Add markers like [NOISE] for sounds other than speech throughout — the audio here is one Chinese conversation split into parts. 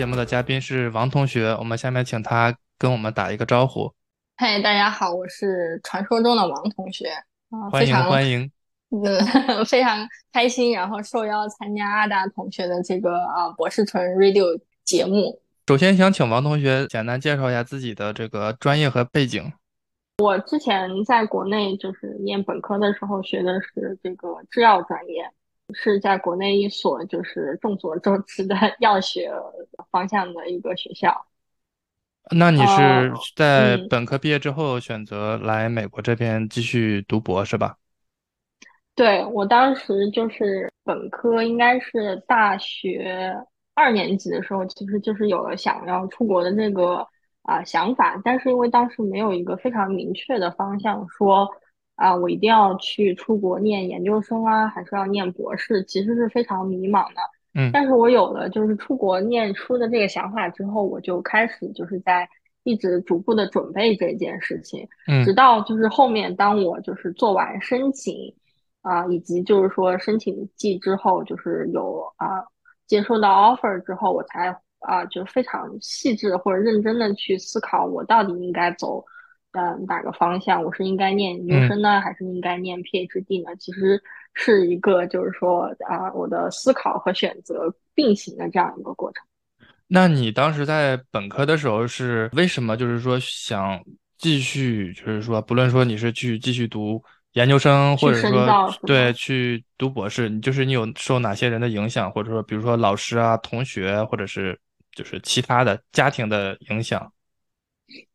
节目的嘉宾是王同学，我们下面请他跟我们打一个招呼。嗨，大家好，我是传说中的王同学啊，欢迎欢迎，[LAUGHS] 嗯，非常开心，然后受邀参加阿达同学的这个啊博士纯 radio 节目。首先想请王同学简单介绍一下自己的这个专业和背景。我之前在国内就是念本科的时候学的是这个制药专业。是在国内一所就是众所周知的 [LAUGHS] 药学方向的一个学校。那你是在本科毕业之后选择来美国这边继续读博是吧？对我当时就是本科应该是大学二年级的时候，其实就是有了想要出国的这个啊想法，但是因为当时没有一个非常明确的方向说。啊，我一定要去出国念研究生啊，还是要念博士？其实是非常迷茫的。嗯，但是我有了就是出国念书的这个想法之后，我就开始就是在一直逐步的准备这件事情。嗯，直到就是后面当我就是做完申请啊，以及就是说申请季之后，就是有啊接收到 offer 之后，我才啊就非常细致或者认真的去思考我到底应该走。呃，哪个方向？我是应该念研究生呢，还是应该念 PhD 呢？其实是一个，就是说啊，我的思考和选择并行的这样一个过程。那你当时在本科的时候是为什么？就是说想继续，就是说不论说你是去继续读研究生，或者说对去读博士，你就是你有受哪些人的影响，或者说比如说老师啊、同学，或者是就是其他的家庭的影响？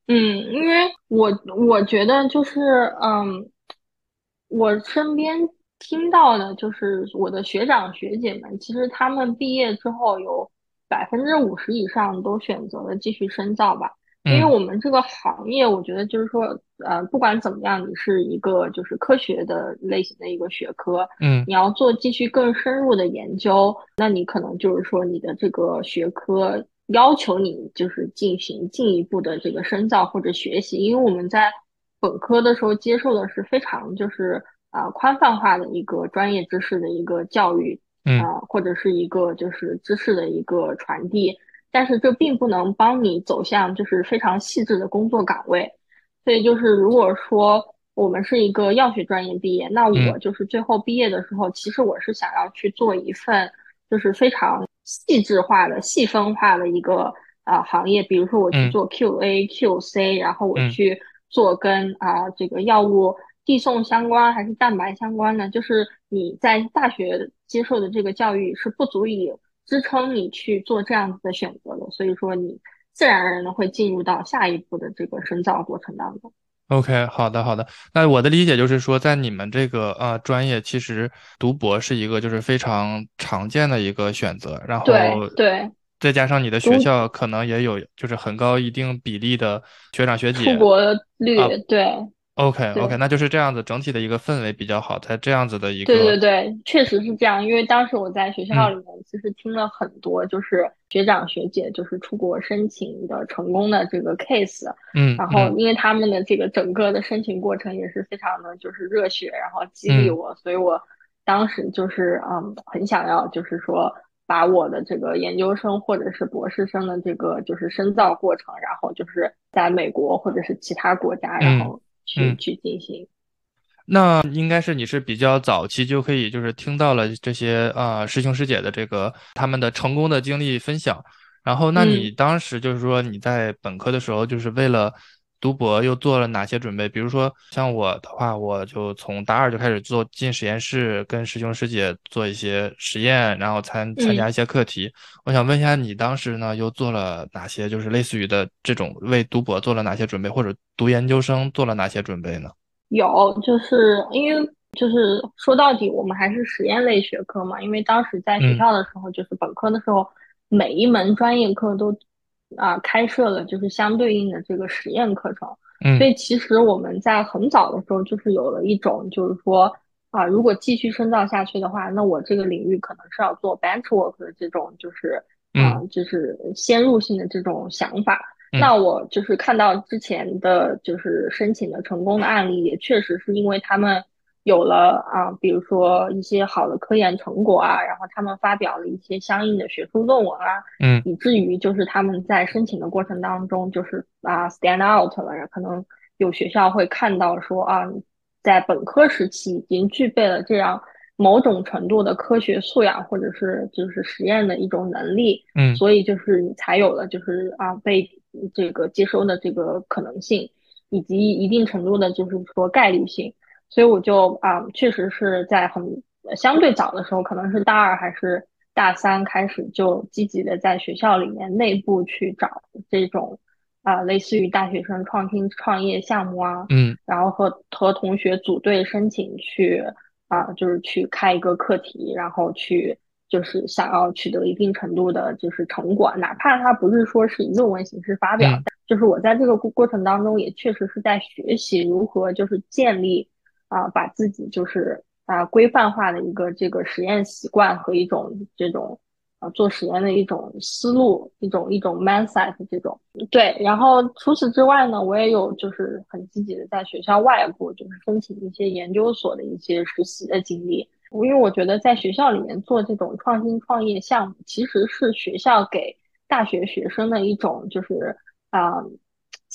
嗯，因为我我觉得就是，嗯，我身边听到的就是我的学长学姐们，其实他们毕业之后有百分之五十以上都选择了继续深造吧。因为我们这个行业，我觉得就是说，呃，不管怎么样，你是一个就是科学的类型的一个学科，嗯，你要做继续更深入的研究，那你可能就是说你的这个学科。要求你就是进行进一步的这个深造或者学习，因为我们在本科的时候接受的是非常就是啊宽泛化的一个专业知识的一个教育，啊或者是一个就是知识的一个传递，但是这并不能帮你走向就是非常细致的工作岗位，所以就是如果说我们是一个药学专业毕业，那我就是最后毕业的时候，其实我是想要去做一份就是非常。细致化的、细分化的一个啊行业，比如说我去做 QA、QC，然后我去做跟啊这个药物递送相关还是蛋白相关的，就是你在大学接受的这个教育是不足以支撑你去做这样子的选择的，所以说你自然而然的会进入到下一步的这个深造过程当中。OK，好的好的。那我的理解就是说，在你们这个呃专业，其实读博是一个就是非常常见的一个选择。然后对对，再加上你的学校可能也有就是很高一定比例的学长学姐出国率，对。OK OK，那就是这样子，整体的一个氛围比较好，在这样子的一个对对对，确实是这样。因为当时我在学校里面，其实听了很多，就是学长学姐就是出国申请的成功的这个 case。嗯，然后因为他们的这个整个的申请过程也是非常的就是热血，然后激励我，所以我当时就是嗯很想要就是说把我的这个研究生或者是博士生的这个就是深造过程，然后就是在美国或者是其他国家，然后。去去进行，那应该是你是比较早期就可以就是听到了这些啊师兄师姐的这个他们的成功的经历分享，然后那你当时就是说你在本科的时候就是为了读博又做了哪些准备？比如说像我的话，我就从大二就开始做进实验室，跟师兄师姐做一些实验，然后参参加一些课题。我想问一下你当时呢又做了哪些就是类似于的这种为读博做了哪些准备，或者？读研究生做了哪些准备呢？有，就是因为就是说到底，我们还是实验类学科嘛。因为当时在学校的时候，就是本科的时候，每一门专业课都啊开设了就是相对应的这个实验课程。嗯，所以其实我们在很早的时候就是有了一种就是说啊，如果继续深造下去的话，那我这个领域可能是要做 bench work 的这种就是啊就是先入性的这种想法。那我就是看到之前的就是申请的成功的案例，也确实是因为他们有了啊，比如说一些好的科研成果啊，然后他们发表了一些相应的学术论文啊，嗯，以至于就是他们在申请的过程当中，就是啊 stand out 了，可能有学校会看到说啊，在本科时期已经具备了这样某种程度的科学素养，或者是就是实验的一种能力，嗯，所以就是你才有了就是啊被这个接收的这个可能性，以及一定程度的就是说概率性。所以我就啊，确实是在很相对早的时候，可能是大二还是大三开始，就积极的在学校里面内部去找这种啊，类似于大学生创新创业项目啊，嗯，然后和和同学组队申请去啊，就是去开一个课题，然后去就是想要取得一定程度的就是成果，哪怕它不是说是以论文形式发表，就是我在这个过过程当中也确实是在学习如何就是建立。啊，把自己就是啊规范化的一个这个实验习惯和一种这种啊做实验的一种思路，一种一种 mindset 这种对。然后除此之外呢，我也有就是很积极的在学校外部就是申请一些研究所的一些实习的经历。因为我觉得在学校里面做这种创新创业项目，其实是学校给大学学生的一种就是啊。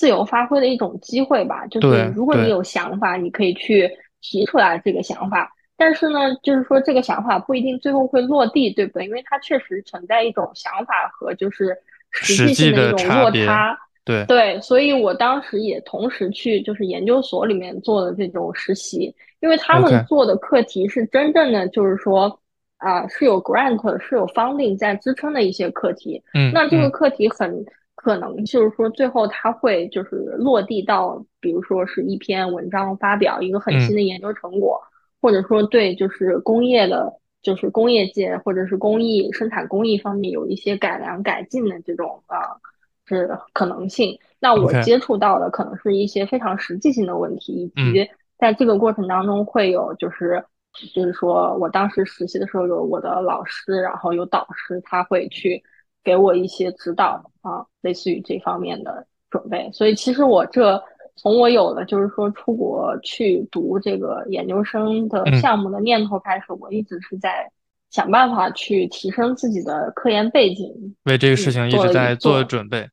自由发挥的一种机会吧，就是如果你有想法，你可以去提出来这个想法。但是呢，就是说这个想法不一定最后会落地，对不对？因为它确实存在一种想法和就是实际性的一种落差。对对，所以我当时也同时去就是研究所里面做的这种实习，因为他们做的课题是真正的就是说啊是有 grant 是有 funding 在支撑的一些课题。嗯，那这个课题很。可能就是说，最后它会就是落地到，比如说是一篇文章发表一个很新的研究成果，或者说对就是工业的，就是工业界或者是工艺生产工艺方面有一些改良改进的这种啊是可能性。那我接触到的可能是一些非常实际性的问题，以及在这个过程当中会有就是就是说我当时实习的时候有我的老师，然后有导师，他会去。给我一些指导啊，类似于这方面的准备。所以其实我这从我有了就是说出国去读这个研究生的项目的念头开始，我一直是在想办法去提升自己的科研背景，为这个事情一直在做准备。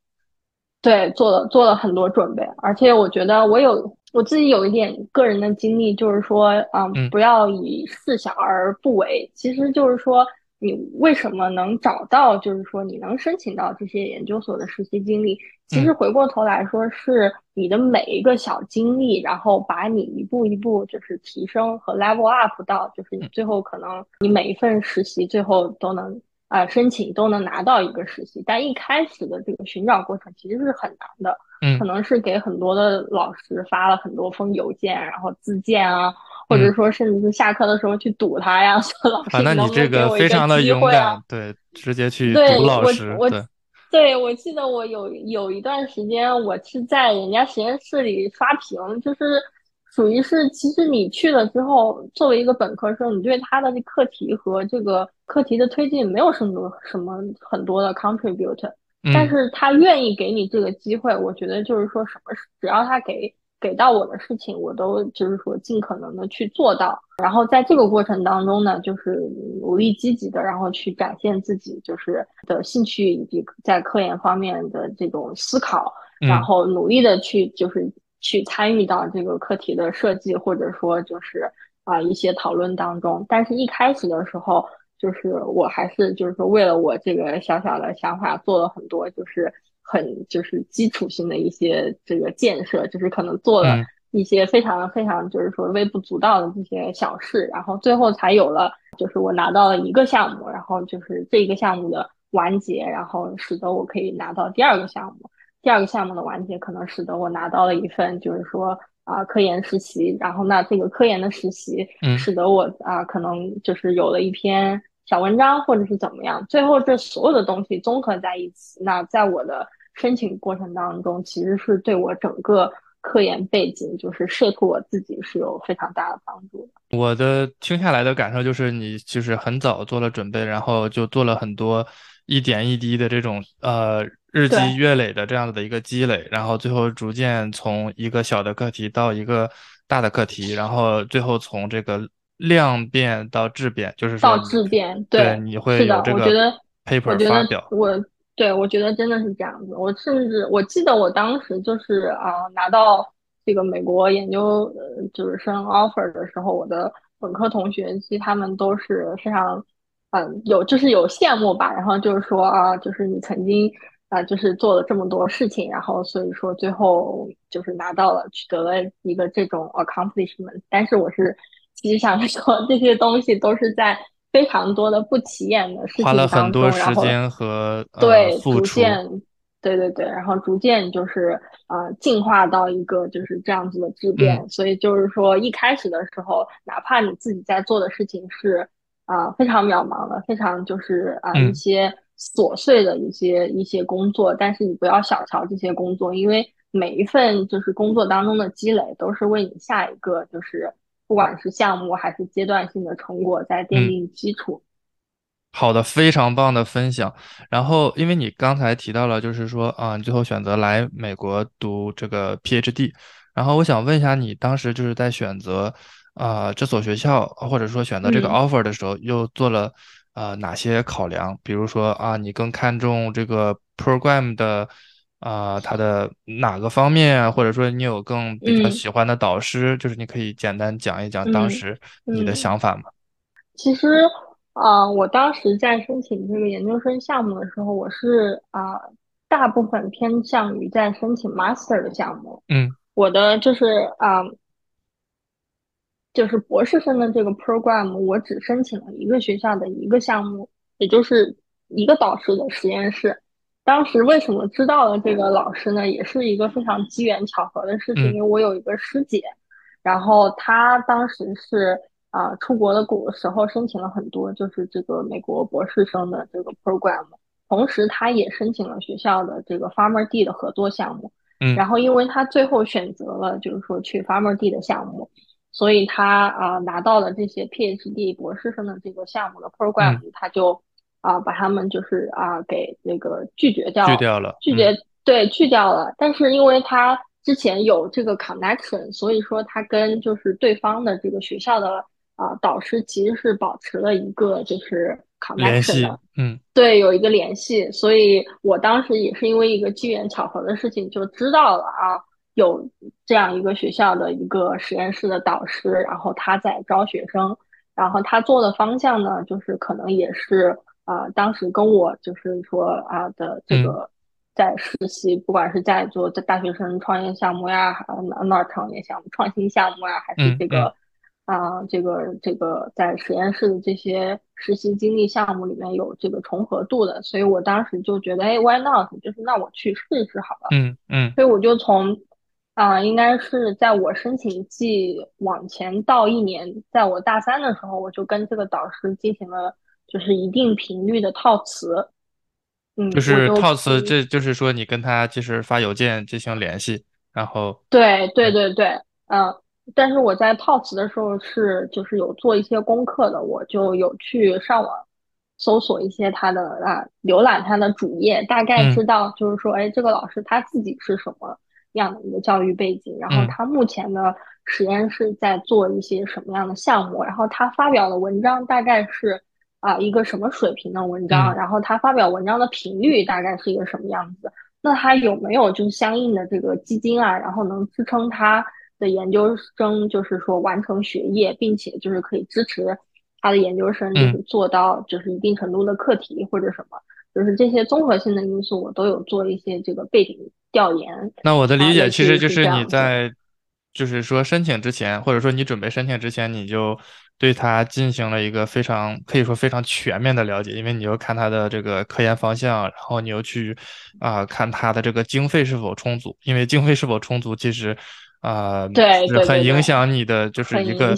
对，做了做了很多准备，而且我觉得我有我自己有一点个人的经历，就是说，嗯，不要以事小而不为，其实就是说。你为什么能找到？就是说，你能申请到这些研究所的实习经历，其实回过头来说，是你的每一个小经历，然后把你一步一步就是提升和 level up 到，就是你最后可能你每一份实习最后都能啊申请都能拿到一个实习。但一开始的这个寻找过程其实是很难的，嗯，可能是给很多的老师发了很多封邮件，然后自荐啊。或者说，甚至是下课的时候去堵他呀，[LAUGHS] 说老师，那你这个非常的勇敢，对，直接去堵老师。对，我，对我记得我有有一段时间，我是在人家实验室里刷屏，就是属于是，其实你去了之后，作为一个本科生，你对他的课题和这个课题的推进没有什么什么很多的 contribute，但是他愿意给你这个机会，我觉得就是说什么，只要他给。给到我的事情，我都就是说尽可能的去做到。然后在这个过程当中呢，就是努力积极的，然后去展现自己就是的兴趣以及在科研方面的这种思考，然后努力的去就是去参与到这个课题的设计或者说就是啊一些讨论当中。但是一开始的时候，就是我还是就是说为了我这个小小的想法做了很多就是。很就是基础性的一些这个建设，就是可能做了一些非常非常就是说微不足道的这些小事，然后最后才有了就是我拿到了一个项目，然后就是这一个项目的完结，然后使得我可以拿到第二个项目，第二个项目的完结可能使得我拿到了一份就是说啊科研实习，然后那这个科研的实习使得我啊可能就是有了一篇小文章或者是怎么样，最后这所有的东西综合在一起，那在我的。申请过程当中，其实是对我整个科研背景，就是设图我自己是有非常大的帮助的。我的听下来的感受就是，你就是很早做了准备，然后就做了很多一点一滴的这种呃日积月累的这样子的一个积累，然后最后逐渐从一个小的课题到一个大的课题，然后最后从这个量变到质变，就是到质变，对，你会，有这个 paper 发表。我对我觉得真的是这样子。我甚至我记得我当时就是啊拿到这个美国研究呃就是生 offer 的时候，我的本科同学其实他们都是非常嗯有就是有羡慕吧，然后就是说啊就是你曾经啊就是做了这么多事情，然后所以说最后就是拿到了取得了一个这种 accomplishment。但是我是其实想说这些东西都是在非常多的不起眼的事花了很情当中，然后多时间和呃对，逐渐对对对，然后逐渐就是呃进化到一个就是这样子的质变，嗯所以就是说一开始的时候，哪怕你自己在做的事情是啊、呃非常渺茫的，非常就是啊、呃一嗯。些琐碎的一些一些工作，但是你不要小瞧这些工作，因为每一份就是工作当中的积累，都是为你下一个就是不管是项目还是阶段性的成果在奠嗯。定基础。好的，非常棒的分享。然后，因为你刚才提到了，就是说啊，你最后选择来美国读这个 PhD。然后，我想问一下，你当时就是在选择啊这所学校，或者说选择这个嗯 offer 的时候，又做了啊哪些考量？比如说啊，你更看重这个 program 的啊他的哪个方面啊，或者说你有更比较嗯喜欢的导师，就是你可以简单讲一讲当嗯时你的嗯。想法吗？其实，啊，我当时在申请这个研究生项目的时候，我是啊、大部分偏向于在申请 master 的项目。嗯我的就是啊、就是博士生的这个 program，我只申请了一个学校的一个项目，也就是一个导师的实验室。当时为什么知道了这个老师呢？也是一个非常机缘巧合的事情，嗯因为我有一个师姐，然后她当时是啊、出国的古时候申请了很多就是这个美国博士生的这个 program，同时她也申请了学校的这个 Farmer D 的合作项目。嗯然后因为她最后选择了就是说去 Farmer D 的项目，所以他啊、拿到了这些 PhD 博士生的这个项目的 program，嗯，他就啊、把他们就是啊、给那个拒绝掉，拒掉了。拒绝嗯对拒掉了。但是因为他之前有这个 connection，所以说他跟就是对方的这个学校的啊、导师其实是保持了一个就是 connection 的。嗯对，有一个联系，所以我当时也是因为一个机缘巧合的事情就知道了啊，有这样一个学校的一个实验室的导师，然后他在招学生，然后他做的方向呢，就是可能也是啊、呃当时跟我就是说啊的这嗯个在实习，不管是在做在大学生创业项目呀，呃哪哪儿创业项目、创新项目啊，还是这个。啊、这个这个在实验室的这些实习经历项目里面有这个重合度的，所以我当时就觉得，哎，why not？就是那我去试一试好了。嗯嗯所以我就从啊、应该是在我申请季往前到一年，在我大三的时候，我就跟这个导师进行了就是一定频率的套词。嗯，就是套词，嗯。这就是说你跟他就是发邮件进行联系，然后对对嗯。对对，嗯，但是我在套词的时候是就是有做一些功课的，我就有去上网搜索一些他的啊，浏览他的主页，大概嗯。知道就是说，哎，这个老师他自己是什么样的一个教育背景，然后嗯。他目前的实验室在做一些什么样的项目，然后他发表的文章大概是啊一个什么水平的文章，嗯然后他发表文章的频率大概是一个什么样子。那他有没有就是相应的这个基金啊，然后能支撑他的研究生，就是说完成学业，并且就是可以支持他的研究生就是嗯，做到就是一定程度的课题或者什么，就是这些综合性的因素，我都有做一些这个背景调研那我的啊，理解其实就是。你在就是说申请之前，或者说你准备申请之前，你就对它进行了一个非常可以说非常全面的了解，因为你又看它的这个科研方向，然后你又去啊、看它的这个经费是否充足，因为经费是否充足，其实啊、对是很影响你的就是一个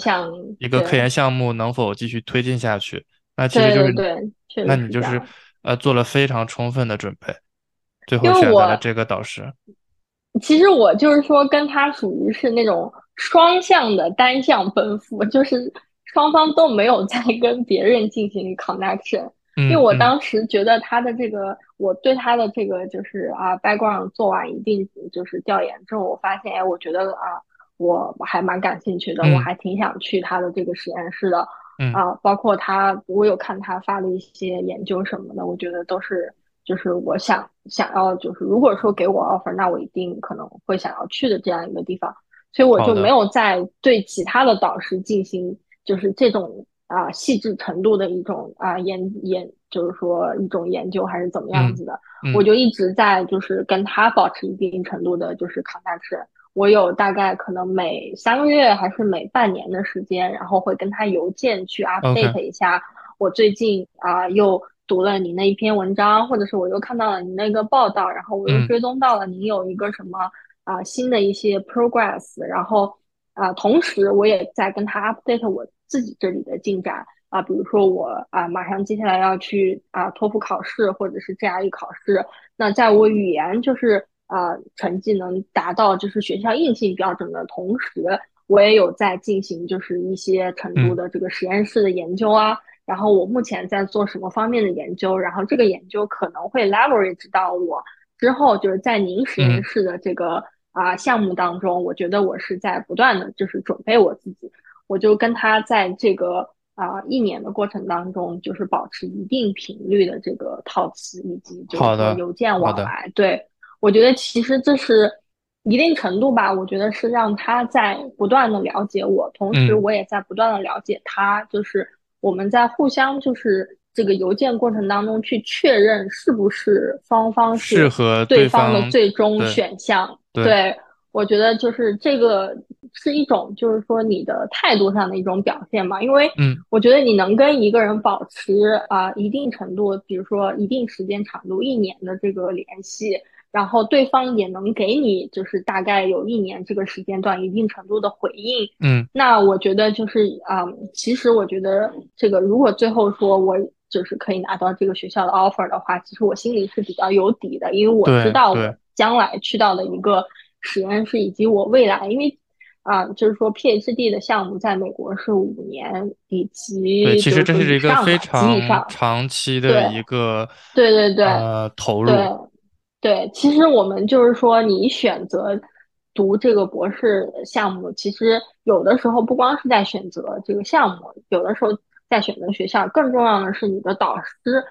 一个科研项目能否继续推进下去。那其实就是对那你就是。呃做了非常充分的准备，最后选择了这个导师。其实我就是说，跟他属于是那种双向的单向奔赴，就是双方都没有在跟别人进行 connection。因为我当时觉得他的这个，我对他的这个就是啊 background 做完一定就是调研之后，我发现，哎，我觉得啊，我还蛮感兴趣的，我还挺想去他的这个实验室的。啊，包括他，我有看他发的一些研究什么的，我觉得都是，就是我想想要，就是如果说给我 offer，那我一定可能会想要去的这样一个地方，所以我就没有再对其他的导师进行，就是这种啊细致程度的一种啊研研，就是说一种研究还是怎么样子的，我就一直在就是跟他保持一定程度的，就是 connection。我有大概可能每三个月还是每半年的时间，然后会跟他邮件去 update 一下我最近啊又读了你那一篇文章，或者是我又看到了你那个报道，然后我又追踪到了你有一个什么啊新的一些 progress，然后啊同时我也在跟他 update 我自己这里的进展啊，比如说我啊马上接下来要去啊托福考试或者是 GRE 考试，那在我语言就是。啊，成绩能达到就是学校硬性标准的同时，我也有在进行就是一些程度的这个实验室的研究啊。然后我目前在做什么方面的研究？然后这个研究可能会 leverage 到我之后就是在您实验室的这个啊项目当中。我觉得我是在不断的就是准备我自己。我就跟他在这个啊一年的过程当中，就是保持一定频率的这个套词以及就是邮件往来，对。我觉得其实这是一定程度吧，我觉得是让他在不断的了解我，同时我也在不断的了解他，就是我们在互相就是这个邮件过程当中去确认是不是双方适合对方的最终选项。对，我觉得就是这个是一种就是说你的态度上的一种表现嘛，因为嗯，我觉得你能跟一个人保持啊一定程度，比如说一定时间长度一年的这个联系。然后对方也能给你，就是大概有一年这个时间段一定程度的回应，嗯，那我觉得就是啊，其实我觉得这个如果最后说我就是可以拿到这个学校的 offer 的话，其实我心里是比较有底的，因为我知道我将来去到的一个实验室以及我未来，因为啊，就是说 PhD 的项目在美国是五年，以及对，其实这是一个非常长期的一个对对对呃投入。对，其实我们就是说，你选择读这个博士项目，其实有的时候不光是在选择这个项目，有的时候在选择学校，更重要的是你的导师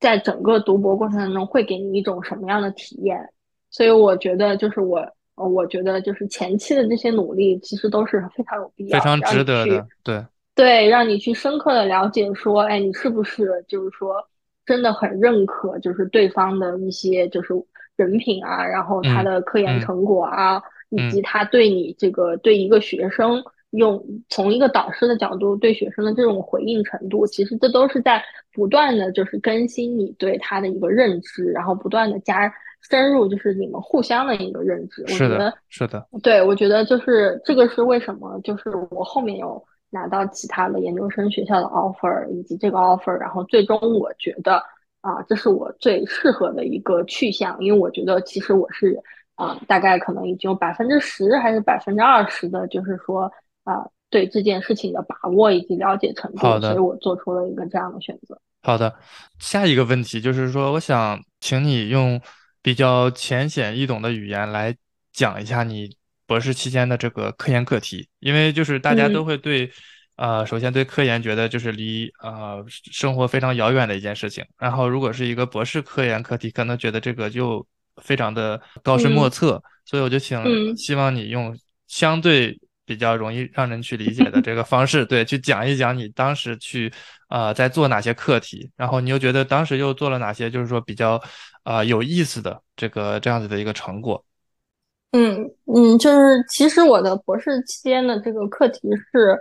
在整个读博过程当中会给你一种什么样的体验。所以我觉得，就是我，我觉得就是前期的这些努力，其实都是非常有必要、非常值得的。对对，让你去深刻的了解，说，哎，你是不是就是说。真的很认可，就是对方的一些就是人品啊，然后他的科研成果啊，以及他对你这个对一个学生用从一个导师的角度对学生的这种回应程度，其实这都是在不断的就是更新你对他的一个认知，然后不断的加深入就是你们互相的一个认知。我觉得是的，对，我觉得就是这个是为什么，就是我后面有。拿到其他的研究生学校的 offer，以及这个 offer，然后最终我觉得啊，这是我最适合的一个去向，因为我觉得其实我是啊，大概可能已经有百分之十还是百分之二十的，就是说啊，对这件事情的把握以及了解程度，所以我做出了一个这样的选择。好的，下一个问题就是说，我想请你用比较浅显易懂的语言来讲一下你。博士期间的这个科研课题，因为就是大家都会对，呃，首先对科研觉得就是离呃生活非常遥远的一件事情，然后如果是一个博士科研课题，可能觉得这个就非常的高深莫测，所以我就请希望你用相对比较容易让人去理解的这个方式，[LAUGHS] 对，去讲一讲你当时去啊在做哪些课题，然后你又觉得当时又做了哪些就是说比较啊有意思的这个这样子的一个成果。嗯嗯，就是其实我的博士期间的这个课题是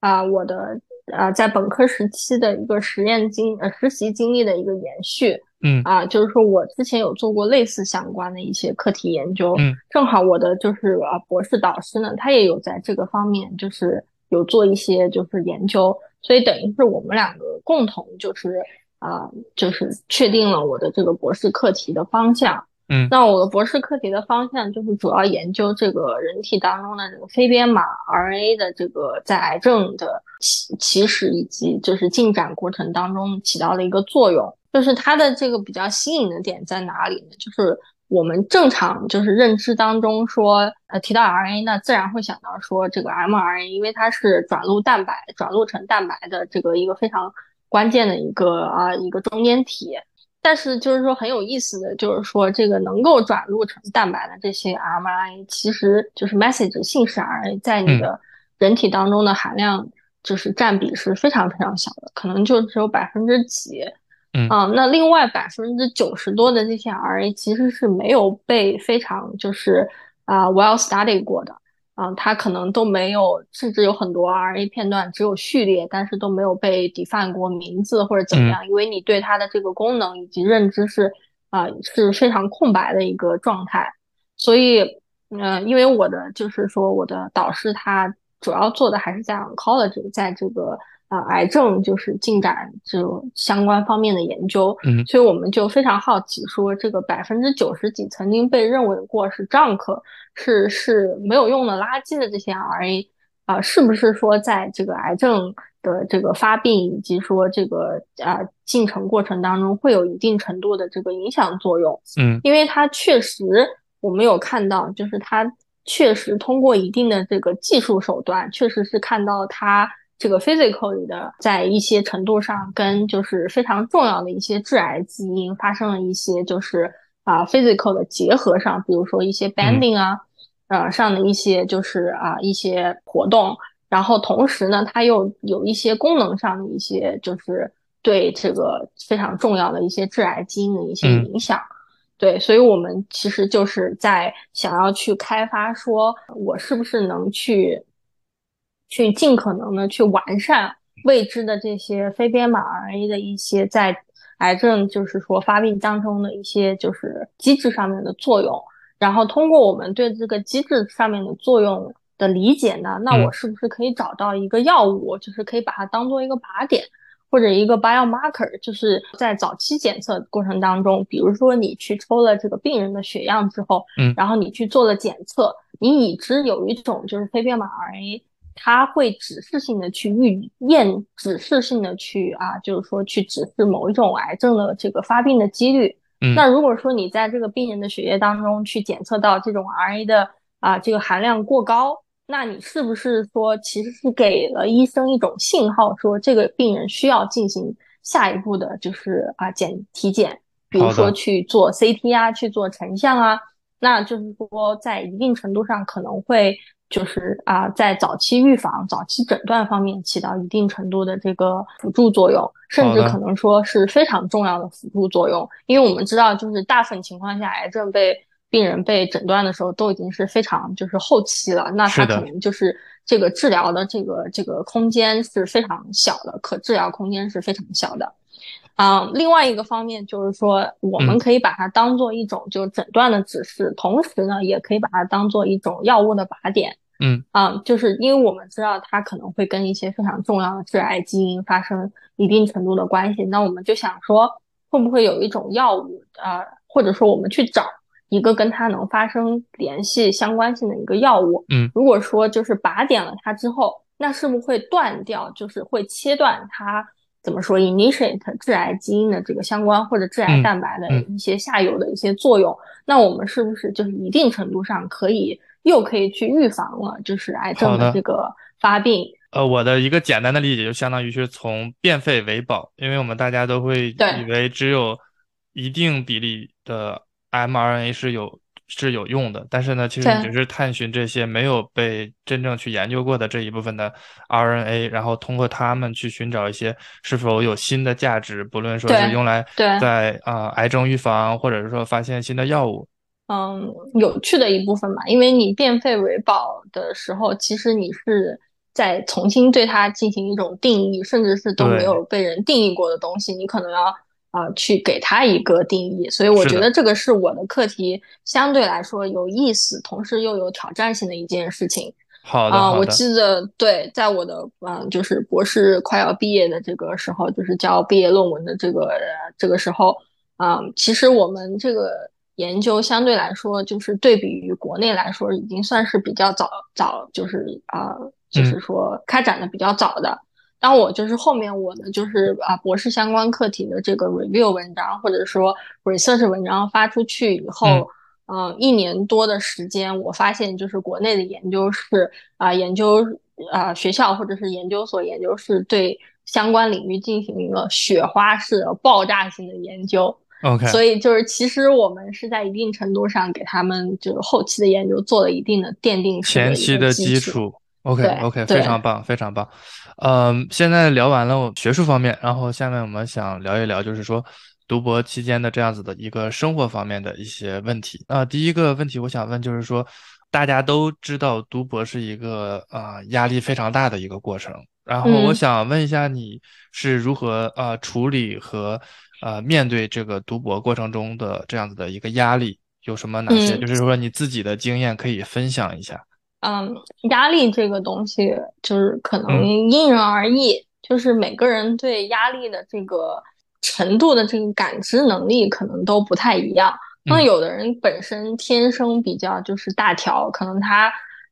啊，我的啊在本科时期的一个实验经呃实习经历的一个延续。嗯啊，就是说我之前有做过类似相关的一些课题研究。嗯，正好我的就是啊博士导师呢，他也有在这个方面就是有做一些就是研究，所以等于是我们两个共同就是啊就是确定了我的这个博士课题的方向。嗯，那我的博士课题的方向就是主要研究这个人体当中的这个非编码 RNA 的这个在癌症的起起始以及就是进展过程当中起到的一个作用。就是它的这个比较新颖的点在哪里呢？就是我们正常就是认知当中说，呃，提到 RNA，那自然会想到说这个 mRNA，因为它是转录蛋白、转录成蛋白的这个一个非常关键的一个啊一个中间体。但是就是说很有意思的就是说，这个能够转录成蛋白的这些 mRNA，其实就是 message 信使 RNA，在你的人体当中的含量就是占比是非常非常小的，可能就只有百分之几。嗯，那另外百分之九十多的这些 RNA 其实是没有被非常就是啊 well studied 过的，啊，它可能都没有，甚至有很多 RNA 片段只有序列，但是都没有被 define 过名字或者怎么样，因为你对它的这个功能以及认知是啊是非常空白的一个状态，所以，嗯，因为我的就是说我的导师他主要做的还是在 oncology，在这个。啊，癌症就是进展就相关方面的研究，嗯，所以我们就非常好奇，说这个百分之九十几曾经被认为过是 junk，是是没有用的垃圾的这些 RNA，啊，是不是说在这个癌症的这个发病以及说这个啊进程过程当中会有一定程度的这个影响作用？嗯，因为它确实我们有看到，就是它确实通过一定的这个技术手段，确实是看到它。这个 physical 里的，在一些程度上跟就是非常重要的一些致癌基因发生了一些就是啊 physical 的结合上，比如说一些 bending 啊，呃上的一些就是啊一些活动，然后同时呢，它又有一些功能上的一些就是对这个非常重要的一些致癌基因的一些影响，对，所以我们其实就是在想要去开发，说我是不是能去。去尽可能的去完善未知的这些非编码 RNA 的一些在癌症就是说发病当中的一些就是机制上面的作用，然后通过我们对这个机制上面的作用的理解呢，那我是不是可以找到一个药物，就是可以把它当做一个靶点或者一个 biomarker，就是在早期检测过程当中，比如说你去抽了这个病人的血样之后，嗯，然后你去做了检测，你已知有一种就是非编码 RNA。它会指示性的去预验，指示性的去啊，就是说去指示某一种癌症的这个发病的几率。嗯，那如果说你在这个病人的血液当中去检测到这种 RNA 的啊这个含量过高，那你是不是说其实是给了医生一种信号，说这个病人需要进行下一步的就是啊检体检，比如说去做 CT 啊，去做成像啊，那就是说在一定程度上可能会。就是啊，在早期预防、早期诊断方面起到一定程度的这个辅助作用，甚至可能说是非常重要的辅助作用。因为我们知道，就是大部分情况下，癌症被病人被诊断的时候，都已经是非常就是后期了，那他可能就是这个治疗的这个这个空间是非常小的，可治疗空间是非常小的。啊，另外一个方面就是说，我们可以把它当做一种就是诊断的指示，同时呢，也可以把它当做一种药物的靶点。嗯，啊，就是因为我们知道它可能会跟一些非常重要的致癌基因发生一定程度的关系，那我们就想说，会不会有一种药物，呃，或者说我们去找一个跟它能发生联系相关性的一个药物。嗯，如果说就是靶点了它之后，那是不是会断掉，就是会切断它？怎么说？initiate 致癌基因的这个相关或者致癌蛋白的一些下游的一些作用，那我们是不是就是一定程度上可以又可以去预防了，就是癌症的这个发病？呃，我的一个简单的理解就相当于是从变废为宝，因为我们大家都会以为只有一定比例的 mRNA 是有。是有用的，但是呢，其实你只是探寻这些没有被真正去研究过的这一部分的 RNA，然后通过它们去寻找一些是否有新的价值，不论说是用来在啊癌症预防，或者是说发现新的药物。嗯，有趣的一部分嘛，因为你变废为宝的时候，其实你是在重新对它进行一种定义，甚至是都没有被人定义过的东西，你可能要。啊，去给他一个定义，所以我觉得这个是我的课题，相对来说有意思，同时又有挑战性的一件事情。好的，啊，我记得对，在我的嗯，就是博士快要毕业的这个时候，就是交毕业论文的这个这个时候，啊，其实我们这个研究相对来说，就是对比于国内来说，已经算是比较早早，就是啊，就是说开展的比较早的。当我就是后面我的就是啊博士相关课题的这个 review 文章或者说 research 文章发出去以后，嗯，一年多的时间，我发现就是国内的研究室啊，研究啊学校或者是研究所研究室对相关领域进行一个雪花式的爆炸性的研究。OK，所以就是其实我们是在一定程度上给他们就是后期的研究做了一定的奠定前期的基础。OK OK，非常棒，非常棒。嗯，现在聊完了学术方面，然后下面我们想聊一聊，就是说。读博期间的这样子的一个生活方面的一些问题啊，第一个问题我想问就是说，大家都知道读博是一个啊压力非常大的一个过程，然后我想问一下你是如何啊处理和呃面对这个读博过程中的这样子的一个压力，有什么哪些就是说你自己的经验可以分享一下？嗯，压力这个东西就是可能因人而异，就是每个人对压力的这个。程度的这个感知能力可能都不太一样。那有的人本身天生比较就是大条，可能他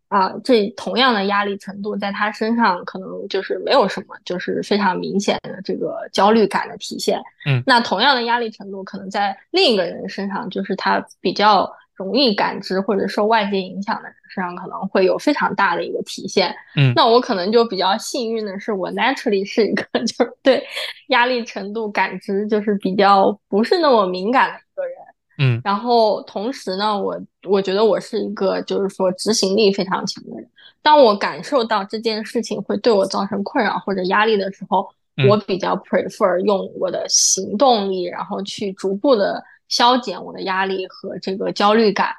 啊，这同样的压力程度在他身上可能就是没有什么，就是非常明显的这个焦虑感的体现。嗯，那同样的压力程度可能在另一个人身上，就是他比较。容易感知或者受外界影响的人身上可能会有非常大的一个体现。嗯，那我可能就比较幸运的是，我 naturally 是一个 [LAUGHS] 就是对压力程度感知就是比较不是那么敏感的一个人。嗯，然后同时呢，我我觉得我是一个就是说执行力非常强的人。当我感受到这件事情会对我造成困扰或者压力的时候，我比较 prefer 用我的行动力，然后去逐步的。消减我的压力和这个焦虑感，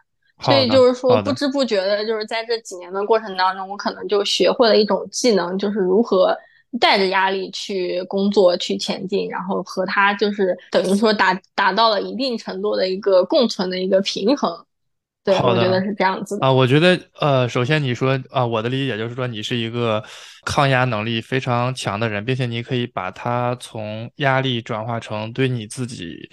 所以就是说不知不觉的，就是在这几年的过程当中，我可能就学会了一种技能，就是如何带着压力去工作、去前进，然后和它就是等于说达达到了一定程度的一个共存的一个平衡。对，我觉得是这样子啊。我觉得呃，首先你说啊，我的理解就是说你是一个抗压能力非常强的人，并且你可以把它从压力转化成对你自己。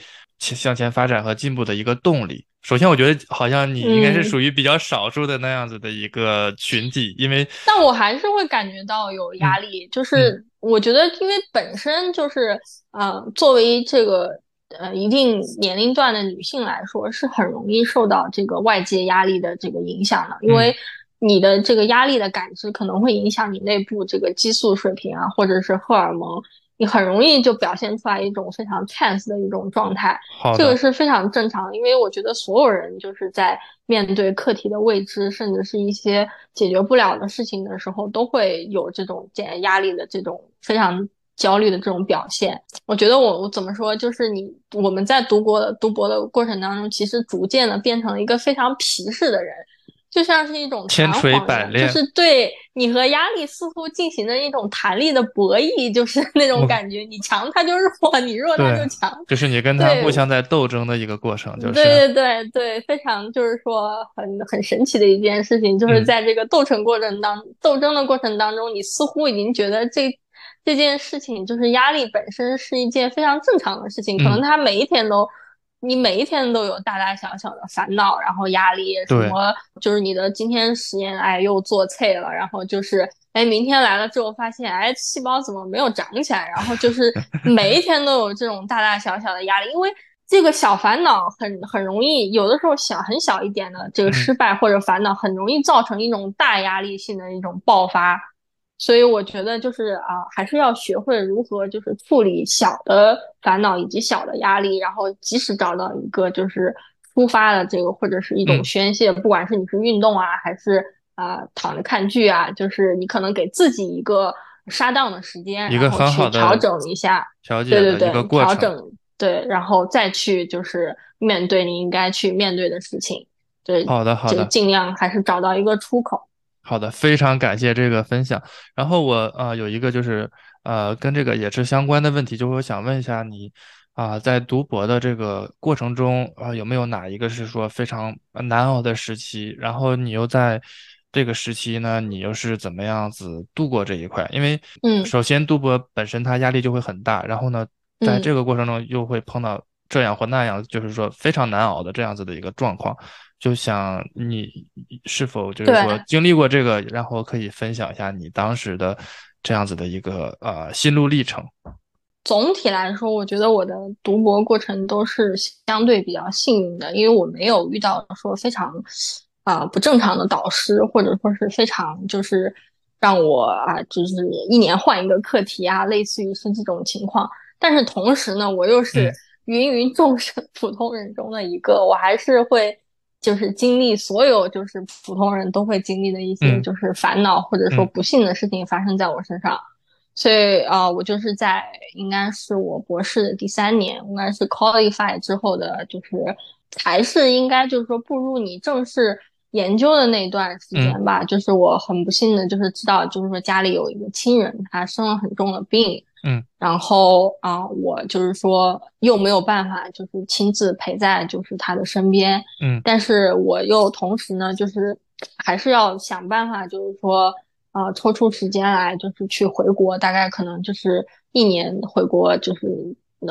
向前发展和进步的一个动力。首先，我觉得好像你应该是属于比较少数的那样子的一个群体，因为但我还是会感觉到有压力。就是我觉得，因为本身就是，呃，作为这个呃一定年龄段的女性来说，是很容易受到这个外界压力的这个影响的。因为你的这个压力的感知可能会影响你内部这个激素水平啊，或者是荷尔蒙。你很容易就表现出来一种非常 tense 的一种状态，这个是非常正常的。因为我觉得所有人就是在面对课题的未知，甚至是一些解决不了的事情的时候，都会有这种减压力的这种非常焦虑的这种表现。我觉得我我怎么说，就是你我们在读博的读博的过程当中，其实逐渐的变成了一个非常皮实的人。就像是一种千锤百炼，就是对你和压力似乎进行的一种弹力的博弈，就是 [LAUGHS] 那种感觉，你强他就弱，你弱他就强，就是你跟。他互相在斗争的一个过程，就是对对对对，非常就是说很很神奇的一件事情，就是在这个斗争过程当斗争的过程当中，你似乎已经觉得这这件事情就是压力本身是一件非常正常的事情，可能他每一天都。你每一天都有大大小小的烦恼，然后压力什么，就是你的今天实验哎又做错了，然后就是哎明天来了之后发现哎细胞怎么没有长起来，然后就是 [LAUGHS] 每一天都有这种大大小小的压力，因为这个小烦恼很很容易，有的时候小很小一点的这个失败或者烦恼，很容易造成一种大压力性的一种爆发。所以我觉得就是啊，还是要学会如何就是处理小的烦恼以及小的压力，然后及时找到一个就是出发的这个或者是一种宣泄，不管是你是运动啊，还是啊躺着看剧啊，就是你可能给自己一个杀档的时间，一个很好的调整一下，调节对对对，调整对，然后再去就是面对你应该去面对的事情，对，好的好的，就尽量还是找到一个出口。好的，非常感谢这个分享。然后我呃有一个就是呃跟这个也是相关的问题，就是我想问一下你啊，在读博的这个过程中啊，有没有哪一个是说非常难熬的时期？然后你又在这个时期呢，你又是怎么样子度过这一块？因为嗯，首先读博本身它压力就会很大，然后呢，在这个过程中又会碰到这样或那样，就是说非常难熬的这样子的一个状况。就想你是否就是说经历过这个，然后可以分享一下你当时的这样子的一个呃心路历程。总体来说，我觉得我的读博过程都是相对比较幸运的，因为我没有遇到说非常啊不正常的导师，或者说是非常就是让我啊就是一年换一个课题啊，类似于是这种情况。但是同时呢，我又是芸芸众生普通人中的一个，我还是会就是经历所有就是普通人都会经历的一些就是烦恼或者说不幸的事情发生在我身上。所以啊，我就是在应该是我博士的第三年，应该是 qualify 之后的，就是还是应该就是说步入你正式研究的那段时间吧。就是我很不幸的，就是知道就是说家里有一个亲人他生了很重的病，嗯，然后啊，我就是说又没有办法就是亲自陪在就是他的身边，嗯，但是我又同时呢，就是还是要想办法，就是说。啊，抽出时间来就是去回国，大概可能就是一年回国，就是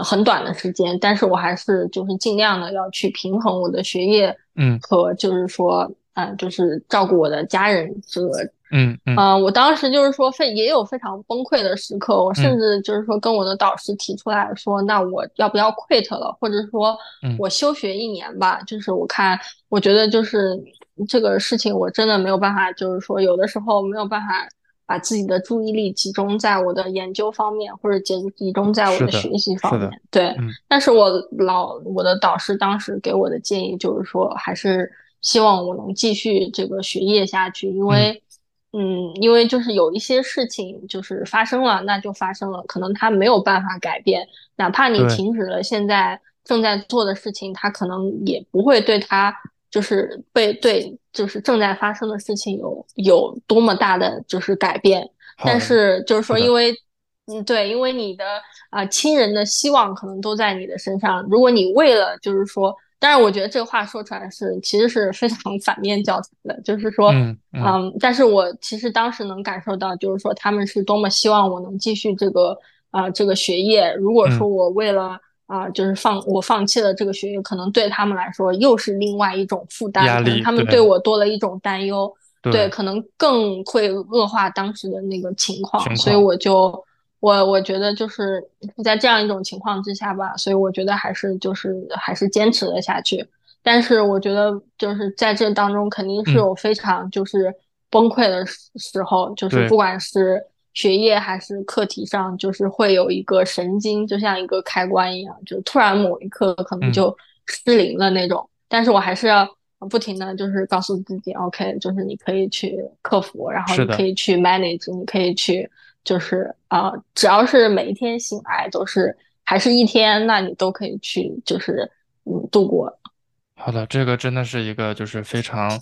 很短的时间。但是我还是就是尽量的要去平衡我的学业，嗯，和就是说，嗯，就是照顾我的家人这个，嗯嗯。我当时就是说非也有非常崩溃的时刻，我甚至就是说跟我的导师提出来说，那我要不要 quit 了，或者说我休学一年吧？就是我看，我觉得就是。这个事情我真的没有办法，就是说有的时候没有办法把自己的注意力集中在我的研究方面，或者集集中在我的学习方面。对，但是我老我的导师当时给我的建议就是说，还是希望我能继续这个学业下去，因为，嗯，因为就是有一些事情就是发生了，那就发生了，可能他没有办法改变，哪怕你停止了现在正在做的事情，他可能也不会对他。就是被对，就是正在发生的事情有有多么大的就是改变，但是就是说，因为嗯，对，因为你的啊亲人的希望可能都在你的身上。如果你为了就是说，当然我觉得这个话说出来是其实是非常反面教材的，就是说，嗯嗯，但是我其实当时能感受到，就是说他们是多么希望我能继续这个啊这个学业。如果说我为了啊，就是放我放弃了这个学业，可能对他们来说又是另外一种负担，压力他们对我多了一种担忧，对，可能更会恶化当时的那个情况，所以我就我我觉得就是在这样一种情况之下吧，所以我觉得还是就是还是坚持了下去，但是我觉得就是在这当中肯定是有非常就是崩溃的时候，就是不管是。学业还是课题上，就是会有一个神经，就像一个开关一样，就突然某一刻可能就失灵了那种。但是我还是要不停的就是告诉自己，OK，就是你可以去克服，然后你可以去 manage，你可以去就是啊，只要是每一天醒来都是还是一天，那你都可以去就是嗯度过。好的，这个真的是一个就是非常。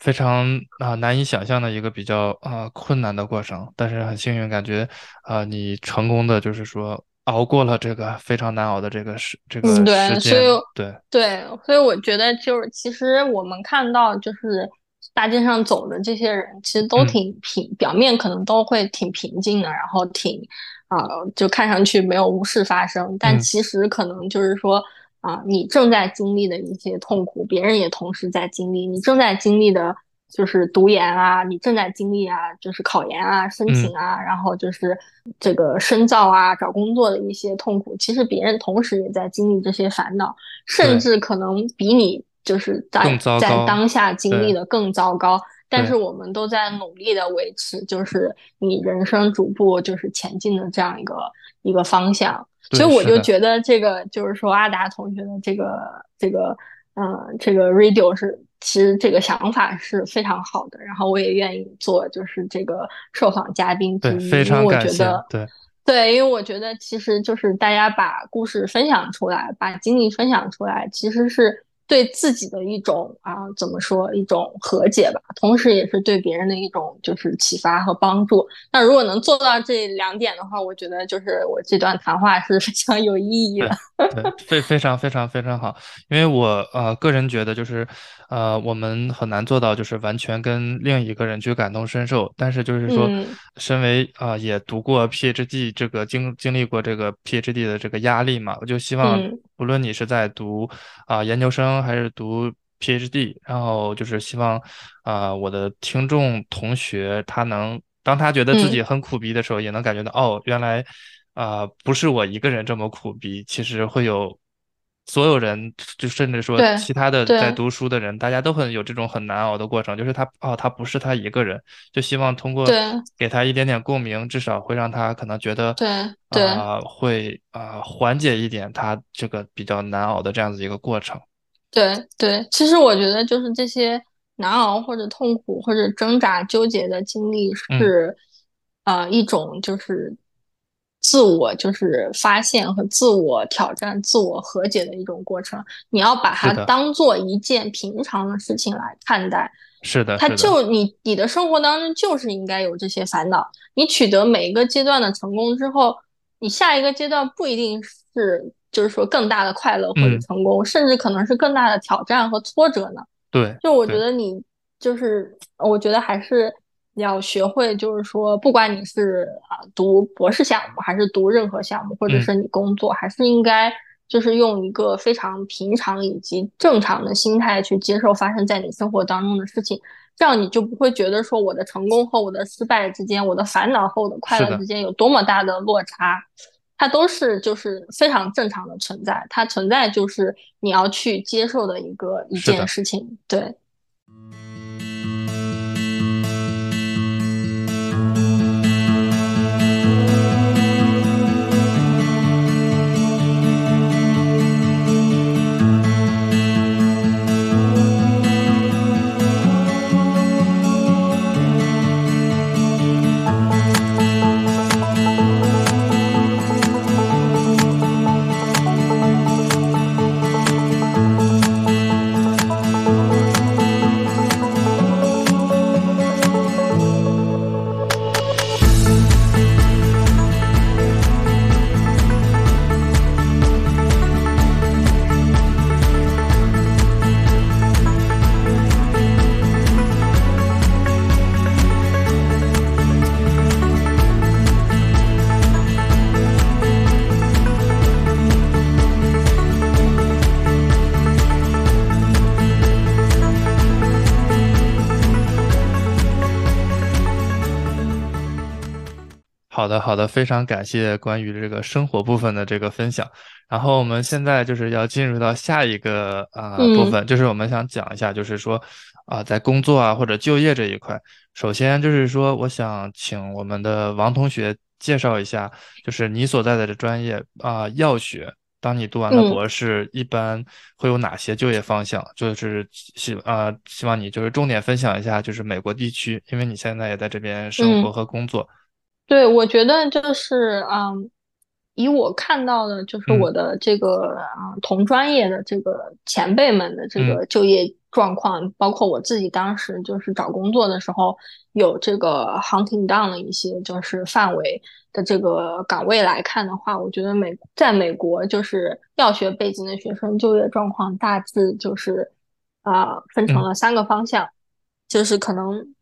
非常啊难以想象的一个比较啊困难的过程，但是很幸运，感觉啊你成功的就是说熬过了这个非常难熬的这个时这个时间，所以对对，所以我觉得就是其实我们看到就是大街上走的这些人，其实都挺平，表面可能都会挺平静的，然后挺啊就看上去没有无事发生，但其实可能就是说。啊，你正在经历的一些痛苦，别人也同时在经历。你正在经历的就是读研啊，你正在经历啊，就是考研啊、申请啊，然后就是这个深造啊、找工作的一些痛苦。其实别人同时也在经历这些烦恼，甚至可能比你就是在在当下经历的更糟糕。但是我们都在努力的维持，就是你人生逐步就是前进的这样一个一个方向。所以我就觉得这个就是说阿达同学的这个这个嗯这个 radio 是其实这个想法是非常好的，然后我也愿意做就是这个受访嘉宾之一，因为我觉得对对，因为我觉得其实就是大家把故事分享出来，把经历分享出来，其实是。对自己的一种啊，怎么说一种和解吧，同时也是对别人的一种就是启发和帮助。那如果能做到这两点的话，我觉得就是我这段谈话是非常有意义的。对，非非常非常非常好，因为我呃个人觉得就是呃我们很难做到就是完全跟另一个人去感同身受，但是就是说，身为啊也读过 PhD 这个经经历过这个 PhD 的这个压力嘛，我就希望。无论你是在读啊研究生还是读 PhD，然后就是希望啊我的听众同学他能当他觉得自己很苦逼的时候，也能感觉到哦，原来啊，不是我一个人这么苦逼，其实会有所有人，就甚至说对其他的在。读书的人，大家都很有这种很难熬的过程，就是他哦，他不是他一个人，就希望通过对。给他一点点共鸣，至少会让他可能觉得对对。啊，会啊缓解一点他这个比较难熬的这样子一个过程。对对，其实我觉得就是这些难熬或者痛苦或者挣扎纠结的经历嗯。是，呃，一种就是自我就是发现和自我挑战、自我和解的一种过程。你要把它当做一件平常的事情来看待，是的，它，就你你的生活当中就是应该有这些烦恼。你取得每一个阶段的成功之后，你下一个阶段不一定是就是说更大的快乐或者嗯成功，甚至可能是更大的挑战和挫折呢。对，就我觉得你就是，我觉得还是要学会，就是说，不管你是啊读博士项目，还是读任何项目，或者嗯是你工作，还是应该就是用一个非常平常以及正常的心态去接受发生在你生活当中的事情，这样你就不会觉得说我的成功和我的失败之间，我的烦恼和我的快乐之间有多么大的落差。它都是就是非常正常的存在，它存在就是你要去接受的一个一件事情，对。的，好的，非常感谢关于这个生活部分的这个分享。然后我们现在就是要进入到下一个啊、嗯部分，就是我们想讲一下，就是说啊、在工作啊或者就业这一块，首先就是说，我想请我们的王同学介绍一下，就是你所在的这专业啊、药学。当你读完了嗯博士，一般会有哪些就业方向？就是希啊、希望你就是重点分享一下，就是美国地区，因为你现在也在这边生活嗯和工作。对，我觉得就是嗯，以我看到的，就是嗯。我的这个啊、同专业的这个前辈们的这嗯。个就业状况，包括我自己当时就是找工作的时候，有这个 hunting down 的一些就是范围的这个岗位来看的话，我觉得美在美国就是药学背景的学生就业状况大致就是啊、分成嗯。了三个方向，就是可能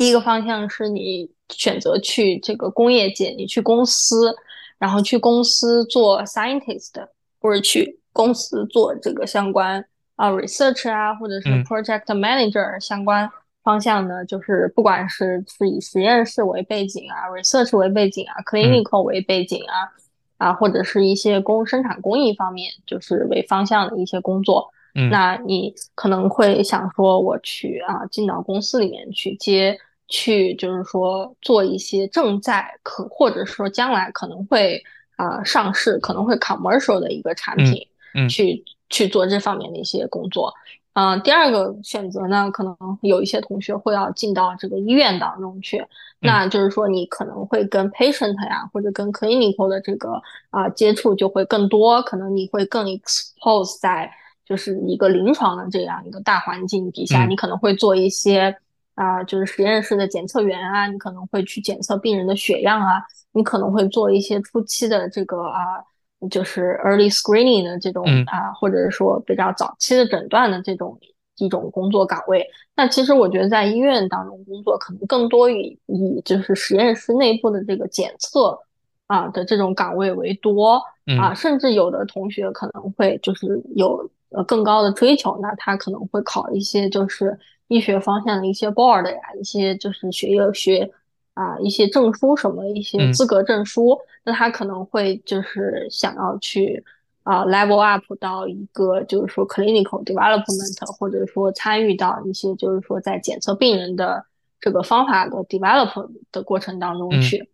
第一个方向是你选择去这个工业界，你去公司，然后去公司做 scientist，或者去公司做这个相关啊 research 啊，或者是嗯 project manager 相关方向呢，就是不管是是以实验室为背景啊，research 为背景啊，clinical 为背景啊，啊，或者是一些工生产工艺方面，就是为方向的一些工作。嗯那你可能会想说，我去啊进到公司里面去接，去就是说做一些正在可或者说将来可能会啊上市，可能会 commercial 的一个产品，嗯。去去做这方面的一些工作。嗯、第二个选择呢，可能有一些同学会要进到这个医院当中去，那就是说你可能会跟 patient 呀，或者跟 clinical 的这个啊、接触就会更多，可能你会更 expose 在就是一个临床的这样一个大环境底下，嗯。你可能会做一些啊、就是实验室的检测员啊，你可能会去检测病人的血样啊，你可能会做一些初期的这个啊。就是 early screening 的这种嗯啊，或者是说比较早期的诊断的这种一种工作岗位。那其实我觉得在医院当中工作，可能更多以以就是实验室内部的这个检测啊的这种岗位为多啊，嗯甚至有的同学可能会就是有呃更高的追求，那他可能会考一些就是医学方向的一些 board 呀，一些就是学业学啊一些证书什么一些资格证书，那他可能会就是想要去啊 level up 到一个就是说 clinical development，或者说参与到一些就是说在检测病人的这个方法的 develop 的过程当中去。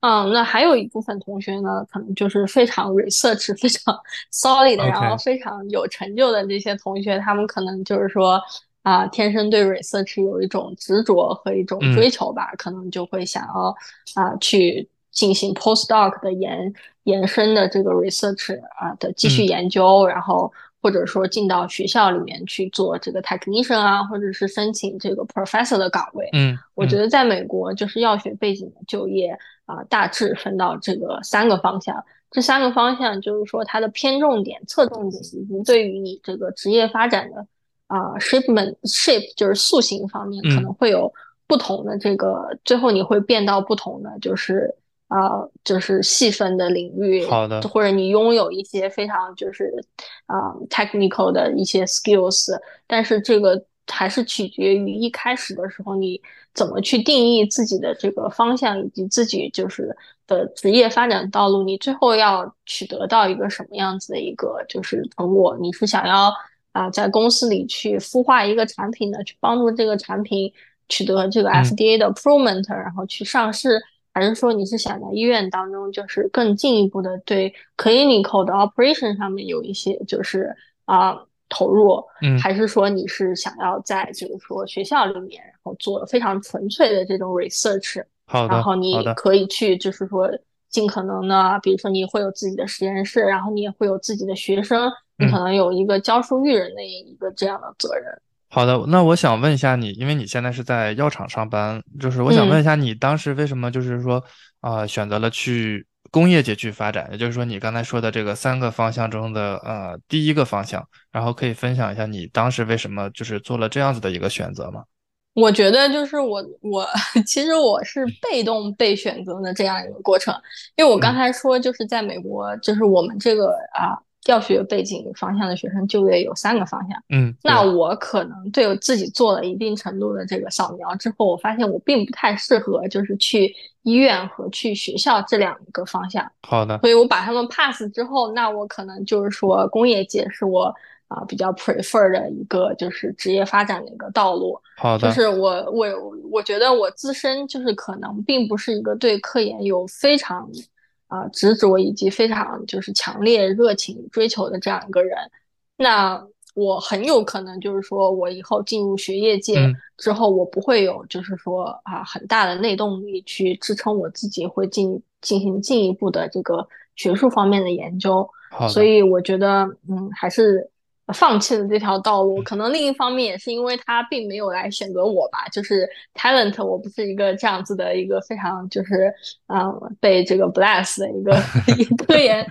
嗯，那还有一部分同学呢，可能就是非常 research 非常 solid，然后非常有成就的这些同学，他们可能就是说啊，天生对 research 有一种执着和一种追求吧，可能就会想要啊去进行 postdoc 的延延伸的这个 research 啊的继续研究，然后或者说进到学校里面去做这个 technician 啊，或者是申请这个 professor 的岗位。嗯，我觉得在美国就是药学背景的就业。啊，大致分到这个三个方向，这三个方向就是说它的偏重点、侧重点，以及对于你这个职业发展的啊 shipment shape 就是塑形方面，可能会有不同的这个，最后你会变到不同的，就是啊，就是细分的领域，好的，或者你拥有一些非常就是啊 technical 的一些 skills，但是这个。还是取决于一开始的时候你怎么去定义自己的这个方向，以及自己就是的职业发展道路。你最后要取得到一个什么样子的一个就是成果？你是想要啊在公司里去孵化一个产品呢，去帮助这个产品取得这个 FDA 的 approval，然后去上市，还是说你是想在医院当中就是更进一步的对 clinical 的 operation 上面有一些就是啊？投入，嗯，还是说你是想要在就是说学校里面，然后做非常纯粹的这种 research，然后你可以去就是说尽可能的，比如说你会有自己的实验室，然后你也会有自己的学生，你可能有一个教书育人的一个这样的责任。好的，那我想问一下你，因为你现在是在药厂上班，就是我想问一下你当时为什么就是说啊选择了去。工业界去发展，也就是说，你刚才说的这个三个方向中的呃第一个方向，然后可以分享一下你当时为什么就是做了这样子的一个选择吗？我觉得就是我我 [LAUGHS] 其实我是被动被选择的这样一个过程，因为我刚才说就是在美国，就是我们这个啊。教学背景方向的学生就业有三个方向，嗯，那我可能对我自己做了一定程度的这个扫描之后，我发现我并不太适合，就是去医院和去学校这两个方向。好的，所以我把他们 pass 之后，那我可能就是说工业界是我啊比较 prefer 的一个就是职业发展的一个道路。好的，就是我我我觉得我自身就是可能并不是一个对科研有非常。啊，执着以及非常就是强烈热情追求的这样一个人，那我很有可能就是说我以后进入学业界之后，我不会有就是说啊很大的内动力去支撑我自己会进进行进一步的这个学术方面的研究，所以我觉得嗯还是。放弃了这条道路，可能另一方面也是因为他并没有来选择我吧，就是 talent，我不是一个这样子的一个非常就是嗯被这个 bless 的一个 [LAUGHS] 科研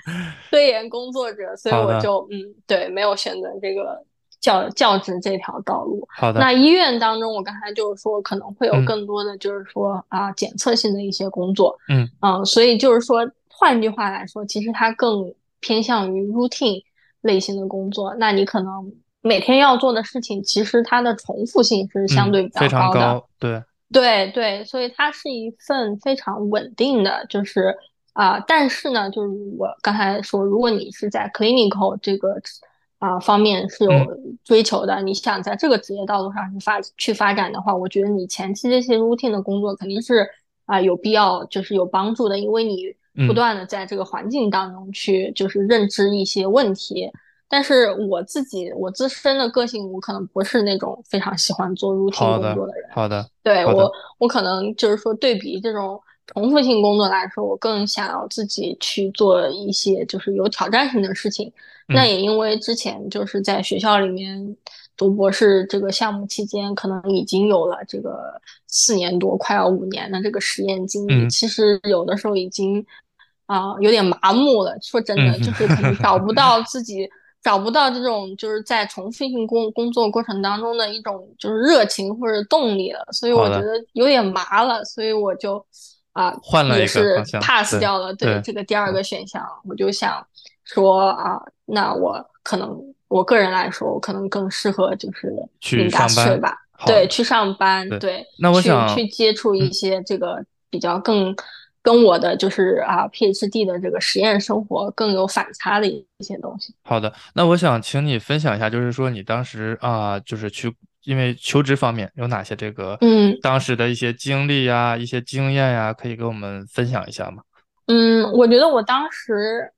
科研工作者，所以我就嗯对没有选择这个教教职这条道路。好的。那医院当中，我刚才就是说可能会有更多的就是说啊检测性的一些工作，嗯嗯，所以就是说换句话来说，其实它更偏向于 routine。类型的工作，那你可能每天要做的事情，其实它的重复性是相对比较高的。对对对，所以它是一份非常稳定的，就是啊，但是呢，就是我刚才说，如果你是在 clinical 这个啊方面是有追求的，你想在这个职业道路上去发去发展的话，我觉得你前期这些 routine 的工作肯定是啊有必要，就是有帮助的，因为你。不断的在这个环境当中去，就是认知一些问题。但是我自己，我自身的个性，我可能不是那种非常喜欢做 routine 工作的人。好的，对我，我可能就是说，对比这种重复性工作来说，我更想要自己去做一些就是有挑战性的事情。那也因为之前就是在学校里面读博士这个项目期间，可能已经有了这个四年多，快要五年的这个实验经历。其实有的时候已经。啊，有点麻木了。说真的，就是可能找不到自己，找不到这种就是在重复性工工作过程当中的一种就是热情或者动力了。所以我觉得有点麻了，所以我就啊，换了也是 pass 掉了对这个第二个选项。我就想说啊，那我可能我个人来说，我可能更适合就是去上班吧，对，去上班，对，那我想去接触一些这个。比较更跟我的就是啊 PhD 的这个实验生活更有反差的一些东西。好的，那我想请你分享一下，就是说你当时啊，就是去因为求职方面有哪些这个嗯当时的一些经历呀、一些经验呀，可以给我们分享一下吗？嗯，我觉得我当时，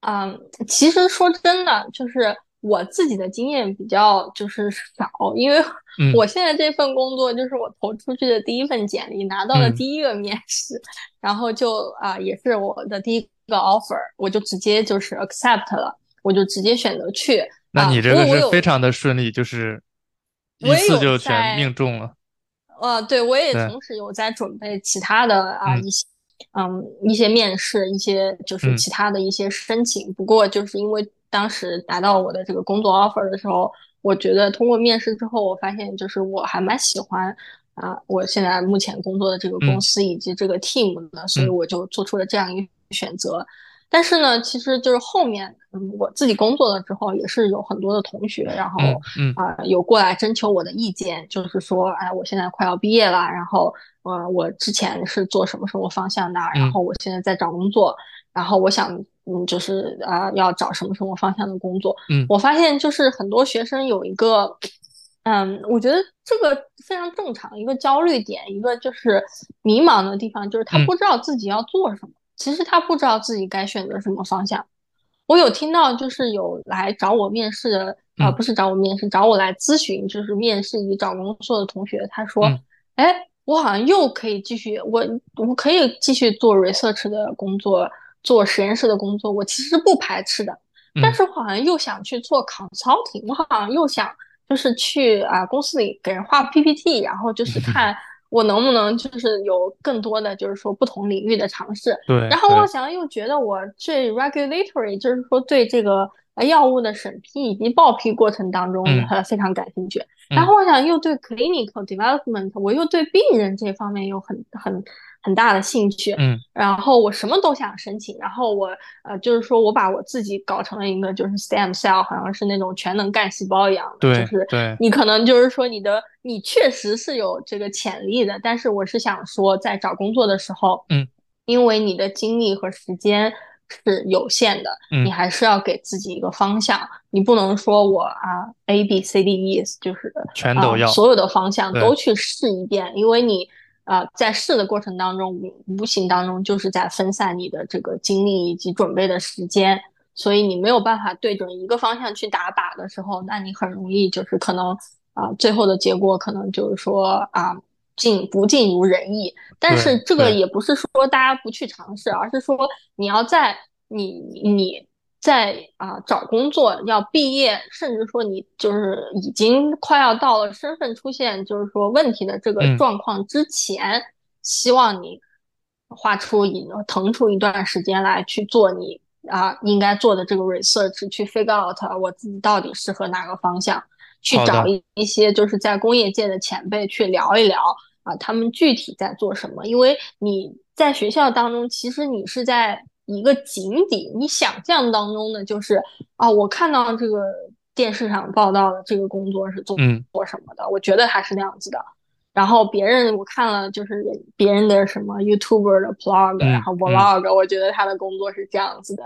嗯，其实说真的，就是我自己的经验比较就是少，因为嗯我现在这份工作就是我投出去的第一份简历，拿到的嗯第一个面试，然后就啊、也是我的第一个 offer，我就直接就是 accept 了，我就直接选择去。啊，那你这个是非常的顺利，就是一次就全命中了。呃，对，我也同时有在准备其他的啊、嗯一些，嗯，一些面试，一些就是嗯其他的一些申请。不过就是因为当时拿到我的这个工作 offer 的时候，我觉得通过面试之后，我发现就是我还蛮喜欢啊、我现在目前工作的这个公嗯。司以及这个 team 的，所以嗯。我就做出了这样一个选择。但是呢，其实就是后面，嗯，我自己工作了之后，也是有很多的同学，然后啊、有过来征求我的意见，就是说，哎，我现在快要毕业了，然后，呃，我之前是做什么什么方向的，然嗯。后我现在在找工作，然后我想，嗯，就是啊、要找什么什么方向的工作。嗯我发现就是很多学生有一个，嗯，我觉得这个非常正常，一个焦虑点，一个就是迷茫的地方，就是他嗯不知道自己要做什么，其实他不知道自己该选择什么方向。我有听到，就是有来找我面试的，啊、嗯不是找我面试，找我来咨询，就是面试以及找工作的同学，他说嗯，哎，我好像又可以继续，我我可以继续做 research 的工作，做实验室的工作，我其实不排斥的，但嗯是我好像又想去做 consulting，我好像又想就是去啊、公司里给人画 PPT，然后就是看我能不能就是有更多的就是说不同领域的尝试。对，然后我对想又觉得我对 regulatory，就是说对这个呃药物的审批以及报批过程当中嗯呃非常感兴趣。嗯然后我想又对 clinical development，我又对病人这方面又很很很大的兴趣。嗯。然后我什么都想申请，然后我呃就是说我把我自己搞成了一个就是 stem cell，好像是那种全能干细胞一样的，对就是对。你可能就是说你的你确实是有这个潜力的，但是我是想说在找工作的时候，嗯，因为你的精力和时间是有限的，嗯你。还是要给自己一个方向，你不能说我啊 A B C D E 就是啊全都要所有的方向都去试一遍，因为你啊在试的过程当中，无无形当中就是在分散你的这个精力以及准备的时间。所以你没有办法对准一个方向去打靶的时候，那你很容易就是可能啊、最后的结果可能就是说啊、尽不尽如人意。但是这个也不是说大家不去尝试，而是说你要在你你在啊、找工作要毕业，甚至说你就是已经快要到了身份出现就是说问题的这个嗯状况之前，希望你花出一腾出一段时间来去做你啊、应该做的这个 research，去 figure out 我自己到底适合哪个方向，去找一一些就是在工业界的前辈去聊一聊啊，他们具体在做什么？因为你在学校当中，其实你是在一个井底，你想象当中的就是啊，我看到这个电视上报道的这个工作是做嗯做什么的，我觉得他是那样子的。然后别人我看了就是别人的什么 YouTuber 的 blog，、嗯然后 vlog，、我觉得他的工作是这样子的。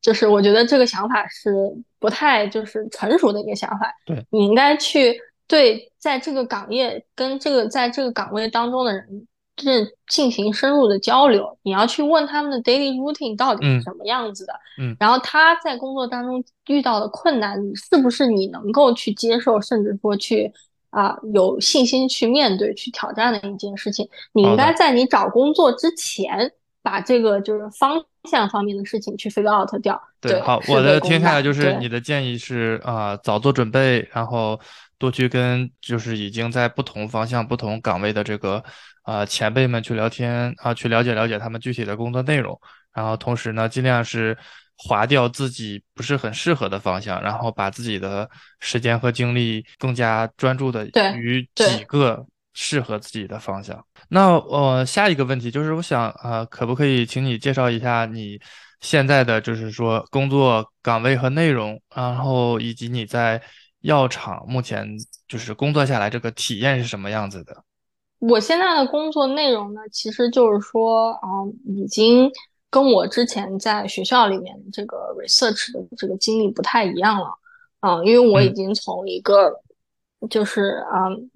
就是我觉得这个想法是不太就是成熟的一个想法。对，你应该去对在这个岗业跟这个在这个岗位当中的人这进行深入的交流，你要去问他们的 daily routine 到底是嗯什么样子的，嗯然后他在工作当中遇到的困难，是不是你能够去接受，甚至说去啊、有信心去面对、去挑战的一件事情？你应该在你找工作之前。把这个就是方向方面的事情去 figure out 掉。对，好，我的听下来就是你的建议是啊、早做准备，然后多去跟就是已经在不同方向、不同岗位的这个啊、前辈们去聊天啊、去了解了解他们具体的工作内容，然后同时呢，尽量是划掉自己不是很适合的方向，然后把自己的时间和精力更加专注的于几个适合自己的方向。那呃，下一个问题就是，我想呃，可不可以请你介绍一下你现在的就是说工作岗位和内容，然后以及你在药厂目前就是工作下来这个体验是什么样子的？我现在的工作内容呢，其实就是说，嗯，已经跟我之前在学校里面这个 research 的这个经历不太一样了，嗯，因为我已经从一个就是嗯，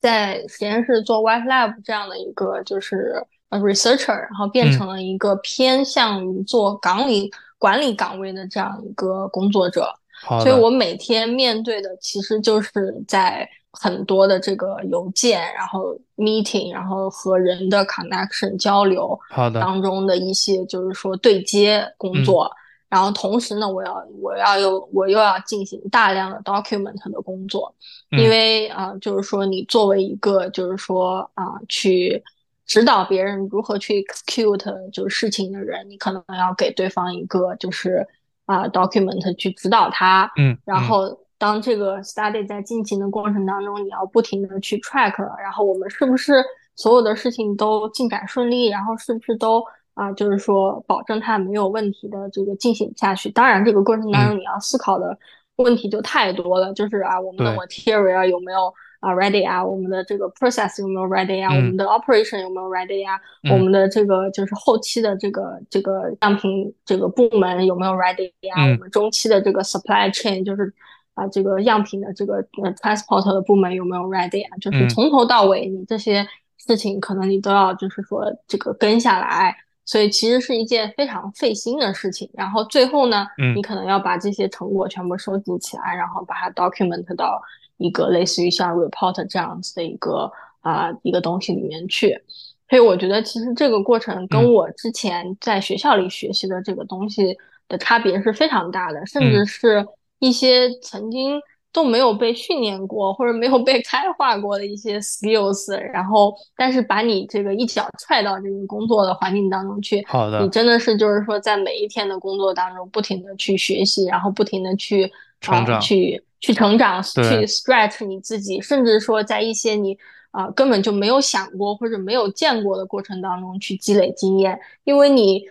在实验室做 wet lab 这样的一个就是呃 researcher，然后变成了一个偏向于做岗里管理岗位的这样一个工作者，所以我每天面对的其实就是在。很多的这个邮件，然后 meeting，然后和人的 connection 交流，好的当中的一些就是说对接工作，然后同时呢，我要我要又我又要进行大量的 document 的工作，因为啊，就是说你作为一个就是说啊，去指导别人如何去 execute 就是事情的人，你可能要给对方一个就是啊 document 去指导他，嗯，然后。当这个 study 在进行的过程当中，你要不停的去 track，然后我们是不是所有的事情都进展顺利，然后是不是都啊，就是说保证它没有问题的这个进行下去。当然，这个过程当中你要思考的问题就太多了，就是啊，我们的 material 有没有啊 ready 啊，我们的这个 process 有没有 ready 啊，我们的 operation 有没有 ready 啊，我们的这个就是后期的这个这个样品这个部门有没有 ready 啊，我们中期的这个 supply chain 就是。啊，这个样品的这个呃 transport 的部门有没有 ready 啊？就是从头到尾，你这些事情可能你都要就是说这个跟下来，所以其实是一件非常费心的事情。然后最后呢，你可能要把这些成果全部收集起来，然后把它 document 到一个类似于像 report 这样子的一个啊一个东西里面去。所以我觉得其实这个过程跟我之前在学校里学习的这个东西的差别是非常大的，甚至是。一些曾经都没有被训练过或者没有被开化过的一些 skills，然后但是把你这个一脚踹到这个工作的环境当中去，好的，你真的是就是说在每一天的工作当中不停的去学习，然后不停的去成长，去去成长，去 stretch 你自己，甚至说在一些你啊根本就没有想过或者没有见过的过程当中去积累经验，因为你。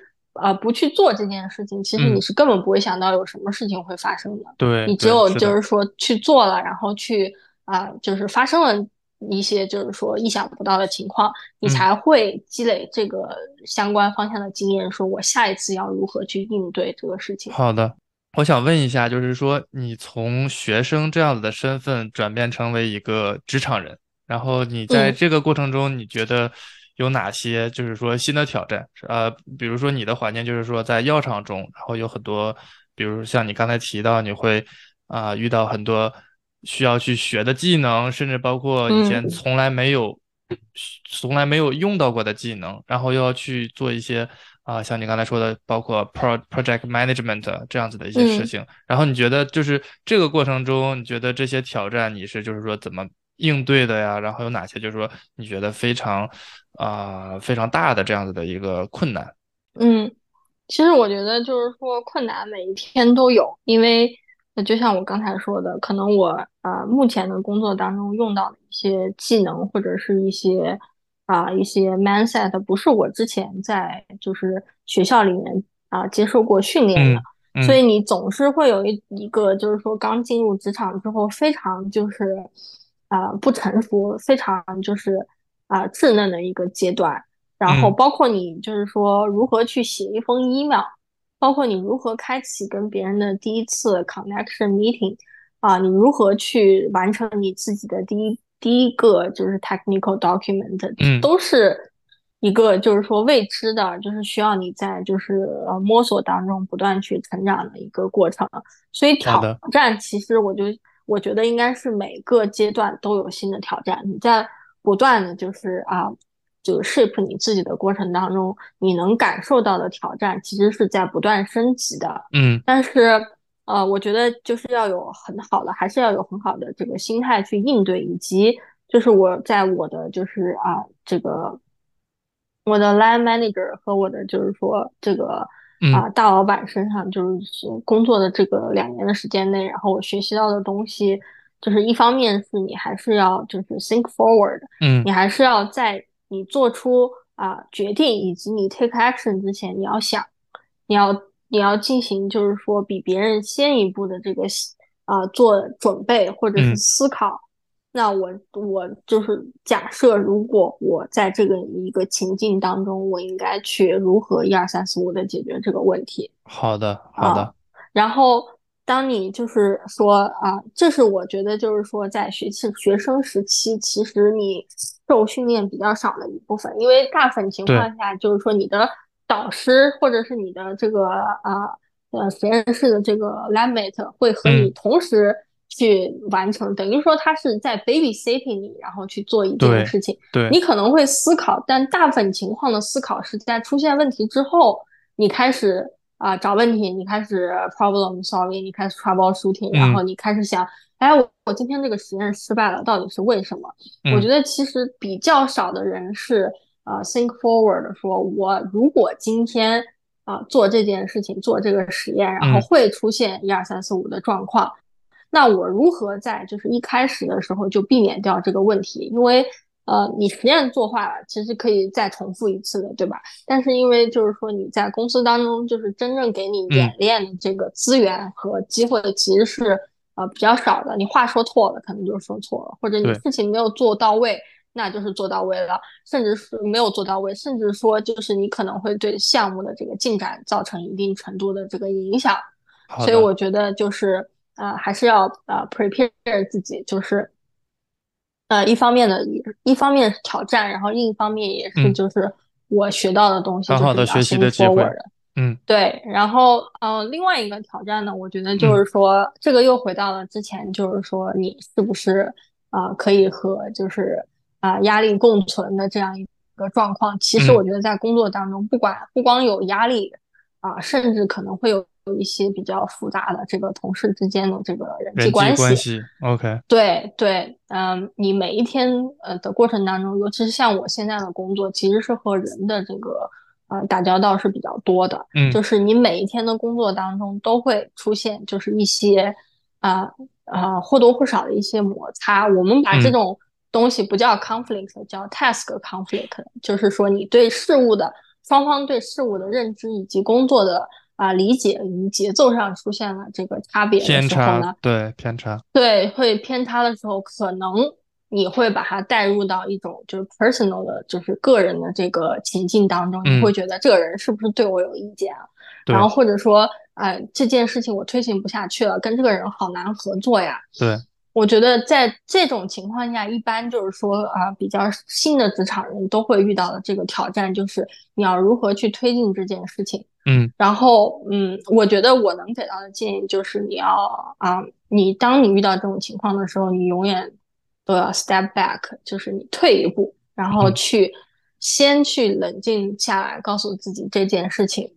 呃，不去做这件事情，其实你是根本不会想到有什么事情会发生的。对，你只有就是说去做了，然后去啊，就是发生了一些就是说意想不到的情况，你才会积累这个相关方向的经验。说我下一次要如何去应对这个事情。好的，我想问一下，就是说你从学生这样子的身份转变成为一个职场人，然后你在这个过程中，你觉得？有哪些就是说新的挑战？呃，比如说你的环境就是说在药厂中，然后有很多，比如像你刚才提到，你会啊遇到很多需要去学的技能，甚至包括以前从来没有、从来没有用到过的技能，然后又要去做一些啊，像你刚才说的，包括 pro project management 这样子的一些事情。然后你觉得就是这个过程中，你觉得这些挑战你是就是说怎么应对的呀？然后有哪些就是说你觉得非常。啊，非常大的这样子的一个困难。嗯，其实我觉得就是说困难每一天都有，因为就像我刚才说的，可能我啊目前的工作当中用到的一些技能或者是一些啊一些 mindset，不是我之前在就是学校里面啊接受过训练的，所以你总是会有一一个就是说刚进入职场之后非常就是啊不成熟，非常就是。啊，稚嫩的一个阶段，然后包括你就是说如何去写一封 email，包括你如何开启跟别人的第一次 connection meeting，啊，你如何去完成你自己的第一第一个就是 technical document，嗯，都是一个就是说未知的，就是需要你在就是呃摸索当中不断去成长的一个过程。所以挑战其实我就我觉得应该是每个阶段都有新的挑战，你在。不断的就是啊，就是 shape 你自己的过程当中，你能感受到的挑战其实是在不断升级的。嗯，但是呃，我觉得就是要有很好的，还是要有很好的这个心态去应对，以及就是我在我的就是啊这个我的 line manager 和我的就是说这个啊大老板身上，就是工作的这个两年的时间内，然后我学习到的东西。就是一方面是你还是要就是 think forward，嗯，你还是要在你做出啊决定以及你 take action 之前，你要想，你要你要进行就是说比别人先一步的这个啊做准备或者是思考，那我我就是假设，如果我在这个一个情境当中，我应该去如何一二三四五的解决这个问题？好的，好的。然后，当你就是说啊，这是我觉得就是说，在学期学生时期，其实你受训练比较少的一部分，因为大部分情况下就是说你的导师或者是你的这个啊呃实验室的这个 lab mate 会和你同时。去完成，等于说他是在 babysitting 你，然后去做一件事情。对，你可能会思考，但大部分情况的思考是在出现问题之后，你开始啊找问题，你开始 problem solving，你开始 troubleshooting，然后你开始想，哎，我我今天这个实验失败了，到底是为什么？我觉得其实比较少的人是啊 think forward，说我如果今天啊做这件事情，做这个实验，然后会出现一二三四五的状况。那我如何在就是一开始的时候就避免掉这个问题？因为呃，你实验做坏了，其实可以再重复一次的，对吧？但是因为就是说你在公司当中，就是真正给你演练的这个资源和机会其实是呃比较少的。你话说错了，可能就说错了，或者你事情没有做到位，那就是做到位了，甚至是没有做到位，甚至说就是你可能会对项目的这个进展造成一定程度的这个影响。所以我觉得就是。呃，还是要呃 prepare 自己，就是呃一方面的，一方面挑战，然后另一方面也是就是我学到的东西，很好的学习的机会。嗯，对。然后呃，另外一个挑战呢，我觉得就是说，这个又回到了之前，就是说你是不是啊可以和就是啊压力共存的这样一个状况？其实我觉得在工作当中，不管不光有压力啊，甚至可能会有。有一些比较复杂的这个同事之间的这个人际关系，OK，对对，嗯，你每一天呃的过程当中，尤其是像我现在的工作，其实是和人的这个呃打交道是比较多的，嗯，就是你每一天的工作当中都会出现就是一些啊啊或多或少的一些摩擦，我们把这种东西不叫 conflict，叫 task conflict，就是说你对事物的双方对事物的认知以及工作的。啊，理解与节奏上出现了这个差别的时候呢？对偏差，对会偏差的时候，可能你会把它带入到一种就是 personal 的，就是个人的这个情境当中，你会觉得这个人是不是对我有意见啊？然后或者说，呃，这件事情我推行不下去了，跟这个人好难合作呀。对，我觉得在这种情况下，一般就是说啊，比较新的职场人都会遇到的这个挑战，就是你要如何去推进这件事情。嗯，然后嗯，我觉得我能给到的建议就是你要啊，你当你遇到这种情况的时候，你永远都要 step back，就是你退一步，然后去先去冷静下来，告诉自己这件事情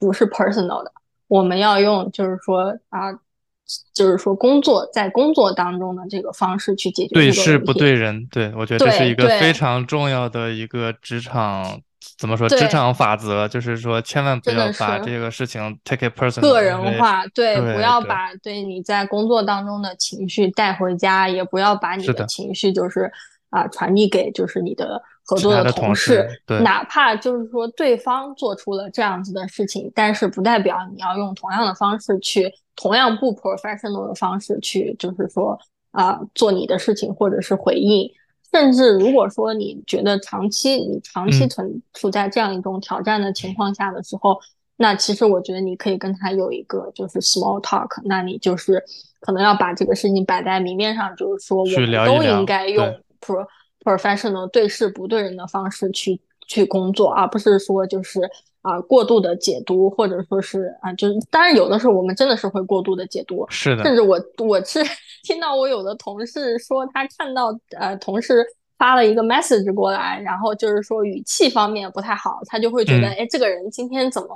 不是 personal 的，我们要用就是说啊，就是说工作在工作当中的这个方式去解决对事不对人，对我觉得这是一个非常重要的一个职场。怎么说？职场法则就是说，千万不要把这个事情 take it personal，个人化。对，不要把对你在工作当中的情绪带回家，也不要把你的情绪就是啊传递给就是你的合作的同事。哪怕就是说对方做出了这样子的事情，但是不代表你要用同样的方式去，同样不 professional 的方式去，就是说啊做你的事情或者是回应。甚至如果说你觉得长期你长期存处在这样一种挑战的情况下的时候，那其实我觉得你可以跟他有一个就是 small talk，那你就是可能要把这个事情摆在明面上，就是说我们都应该用 pro professional 对事不对人的方式去去工作，而不是说就是啊过度的解读，或者说是啊就是当然有的时候我们真的是会过度的解读，是的，甚至我我是。[LAUGHS] 听到我有的同事说，他看到呃同事发了一个 message 过来，然后就是说语气方面不太好，他就会觉得，哎，这个人今天怎么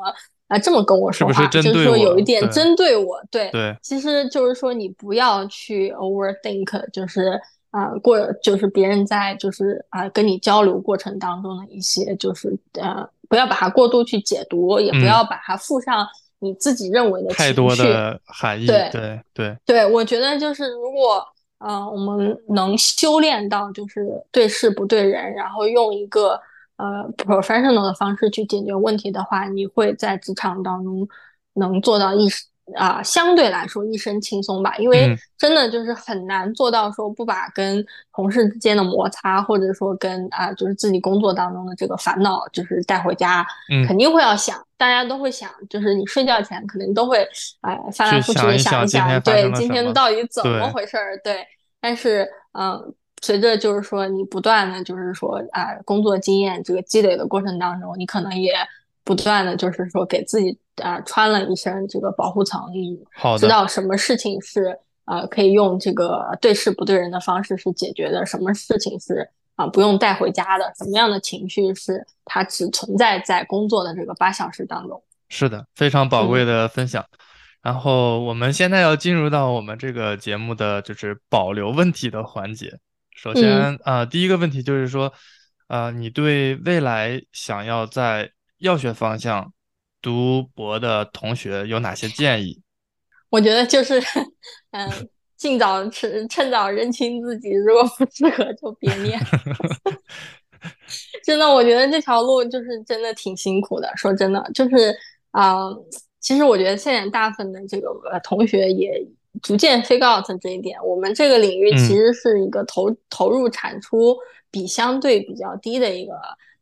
啊这么跟我说话？就是说有一点针对我。对对，其实就是说你不要去 overthink，就是啊过就是别人在就是啊跟你交流过程当中的一些就是呃不要把它过度去解读，也不要把它附上。你自己认为的太多的含义，对对对对，我觉得就是如果呃我们能修炼到就是对事不对人，然后用一个呃 professional 的方式去解决问题的话，你会在职场当中能做到一啊，相对来说一身轻松吧，因为真的就是很难做到说不把跟同事之间的摩擦，或者说跟啊，就是自己工作当中的这个烦恼，就是带回家，肯定会要想，大家都会想，就是你睡觉前可能都会哎翻来覆去的想一想，对，今天到底怎么回事儿？对，但是嗯，随着就是说你不断的就是说啊，工作经验这个积累的过程当中，你可能也。不断的就是说给自己啊穿了一身这个保护层，你知道什么事情是呃可以用这个对事不对人的方式是解决的，什么事情是啊不用带回家的，什么样的情绪是它只存在在工作的这个八小时当中。是的，非常宝贵的分享。然后我们现在要进入到我们这个节目的就是保留问题的环节。首先啊，第一个问题就是说，呃，你对未来想要在药学方向读博的同学有哪些建议？[LAUGHS] 我觉得就是，嗯，尽早趁趁早认清自己，如果不适合就别念。[LAUGHS] 真的，我觉得这条路就是真的挺辛苦的。说真的，就是啊，其实我觉得现在大部分的这个呃同学也逐渐 figure out 这一点。我们这个领域其实是一个投投入产出比相对比较低的一个。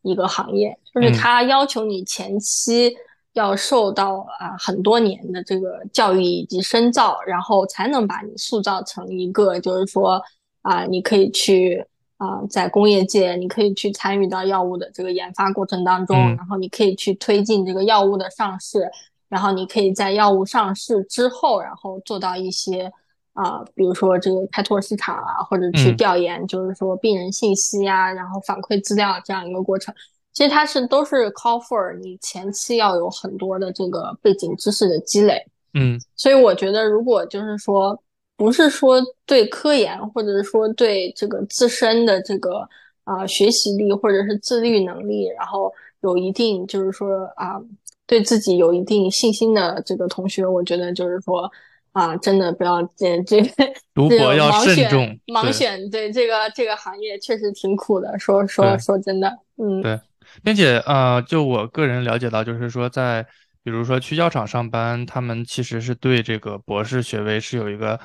一个行业，就是它要求你前期要受到啊很多年的这个教育以及深造，然后才能把你塑造成一个，就是说啊，你可以去啊在工业界，你可以去参与到药物的这个研发过程当中，然后你可以去推进这个药物的上市，然后你可以在药物上市之后，然后做到一些。啊，比如说这个开拓市场啊，或者去调研，就是说病人信息呀，然后反馈资料这样一个过程，其实它是都是 call for 你前期要有很多的这个背景知识的积累。嗯，所以我觉得，如果就是说不是说对科研，或者是说对这个自身的这个啊学习力或者是自律能力，然后有一定就是说啊对自己有一定信心的这个同学，我觉得就是说。啊，真的不要这这个 [LAUGHS] 读博要慎重，盲选对这个这个行业确实挺苦的。说说说真的，嗯，对，并且呃，就我个人了解到，就是说在比如说去药厂上班，他们其实是对这个博士学位是有一个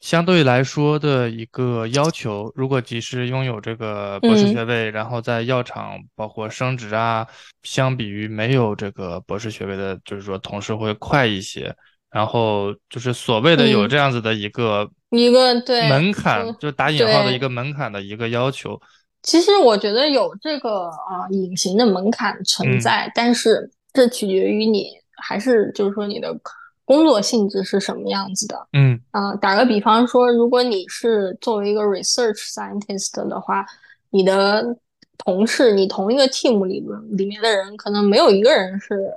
相对来说的一个要求。如果即使拥有这个博士学位，然后在药厂包括升职啊，相比于没有这个博士学位的，就是说同事会快一些。然后就是所谓的有这样子的一个一个对门槛，就打引号的一个门槛的一个要求。其实我觉得有这个啊隐形的门槛存在，但是这取决于你还是就是说你的工作性质是什么样子的。嗯啊，打个比方说，如果你是作为一个 research scientist 的话，你的同事，你同一个 team 里里面的人，可能没有一个人是。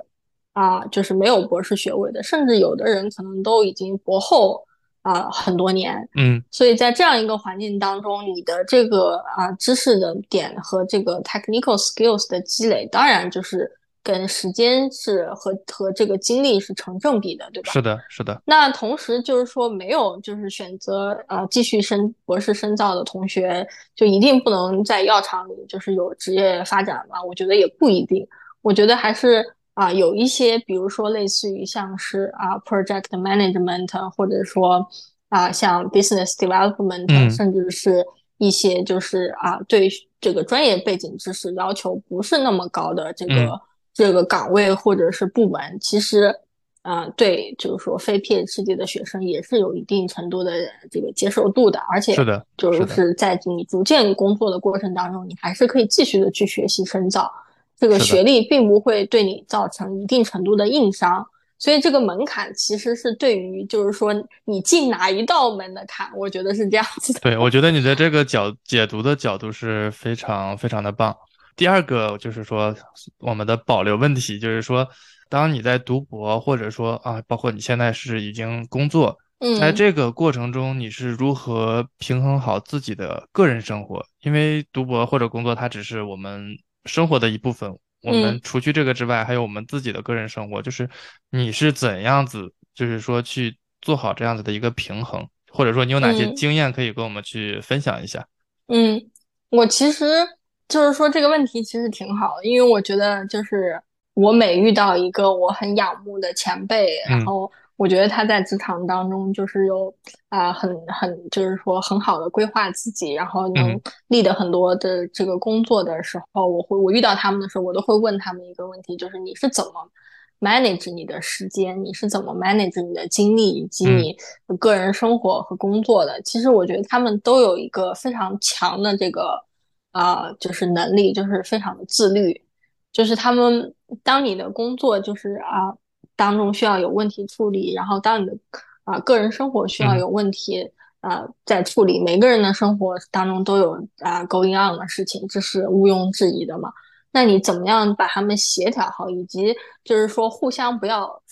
啊，就是没有博士学位的，甚至有的人可能都已经博后啊很多年，嗯，所以在这样一个环境当中，你的这个啊知识的点和这个 technical skills 的积累，当然就是跟时间是和和这个精力是成正比的，对吧？是的，是的。那同时就是说，没有就是选择呃继续深博士深造的同学，就一定不能在药厂里就是有职业发展吗？我觉得也不一定，我觉得还是。啊，有一些，比如说类似于像是啊，project management，或者说啊，像 business development，甚至是一些就是啊，对这个专业背景知识要求不是那么高的这个这个岗位或者是部门，其实啊，对，就是说非 PhD 的学生也是有一定程度的这个接受度的，而且是的，就是在你逐渐工作的过程当中，你还是可以继续的去学习深造。这个学历并不会对你造成一定程度的硬伤，所以这个门槛其实是对于就是说你进哪一道门的坎，我觉得是这样子的。对，我觉得你的这个角解读的角度是非常非常的棒。第二个就是说我们的保留问题，就是说当你在读博或者说啊，包括你现在是已经工作，在这个过程中你是如何平衡好自己的个人生活？因为读博或者工作，它只是我们。生活的一部分，我们除去这个之外，还有我们自己的个人生活。就是你是怎样子，就是说去做好这样子的一个平衡，或者说你有哪些经验可以跟我们去分享一下？嗯，我其实就是说这个问题其实挺好，因为我觉得就是我每遇到一个我很仰慕的前辈，然后我觉得他在职场当中就是有啊很很就是说很好的规划自己，然后能立的很多的这个工作的时候，我会我遇到他们的时候，我都会问他们一个问题，就是你是怎么 manage 你的时间，你是怎么 manage 你的精力以及你个人生活和工作的？其实我觉得他们都有一个非常强的这个啊就是能力，就是非常的自律，就是他们当你的工作就是啊。当中需要有问题处理，然后当你的啊个人生活需要有问题啊在处理，每个人的生活当中都有啊 going on 的事情，这是毋庸置疑的嘛。那你怎么样把他们协调好，以及就是说互相不要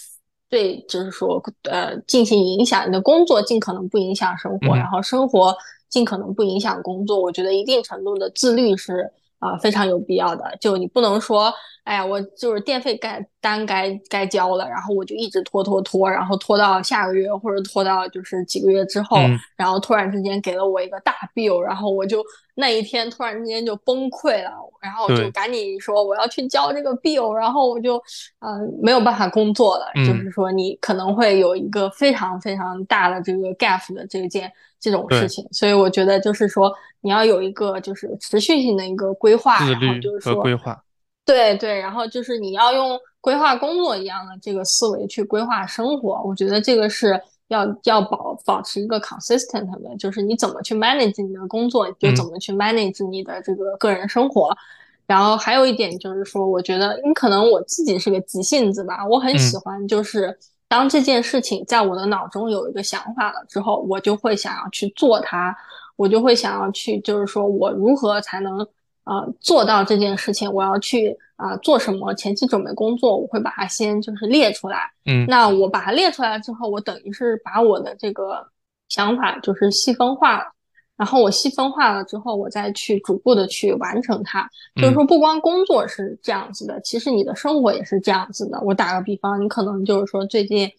对，就是说呃进行影响，你的工作尽可能不影响生活，然后生活尽可能不影响工作。我觉得一定程度的自律是啊非常有必要的，就你不能说。哎呀，我就是电费该单该该交了，然后我就一直拖拖拖，然后拖到下个月或者拖到就是几个月之后，然后突然之间给了我一个大 bill，然后我就那一天突然之间就崩溃了，然后就赶紧说我要去交这个 bill，然后我就嗯没有办法工作了。就是说你可能会有一个非常非常大的这个 gap 的这件这种事情，所以我觉得就是说你要有一个就是持续性的一个规划，然后就是说规划。对对，然后就是你要用规划工作一样的这个思维去规划生活，我觉得这个是要要保保持一个 consistent 的，就是你怎么去 manage 你的工作，就怎么去 manage 你的这个个人生活。然后还有一点就是说，我觉得你可能我自己是个急性子吧，我很喜欢就是当这件事情在我的脑中有一个想法了之后，我就会想要去做它，我就会想要去就是说我如何才能。啊，做到这件事情，我要去啊做什么前期准备工作，我会把它先就是列出来。嗯，那我把它列出来之后，我等于是把我的这个想法就是细分化了。然后我细分化了之后，我再去逐步的去完成它。就是说，不光工作是这样子的，其实你的生活也是这样子的。我打个比方，你可能就是说最近，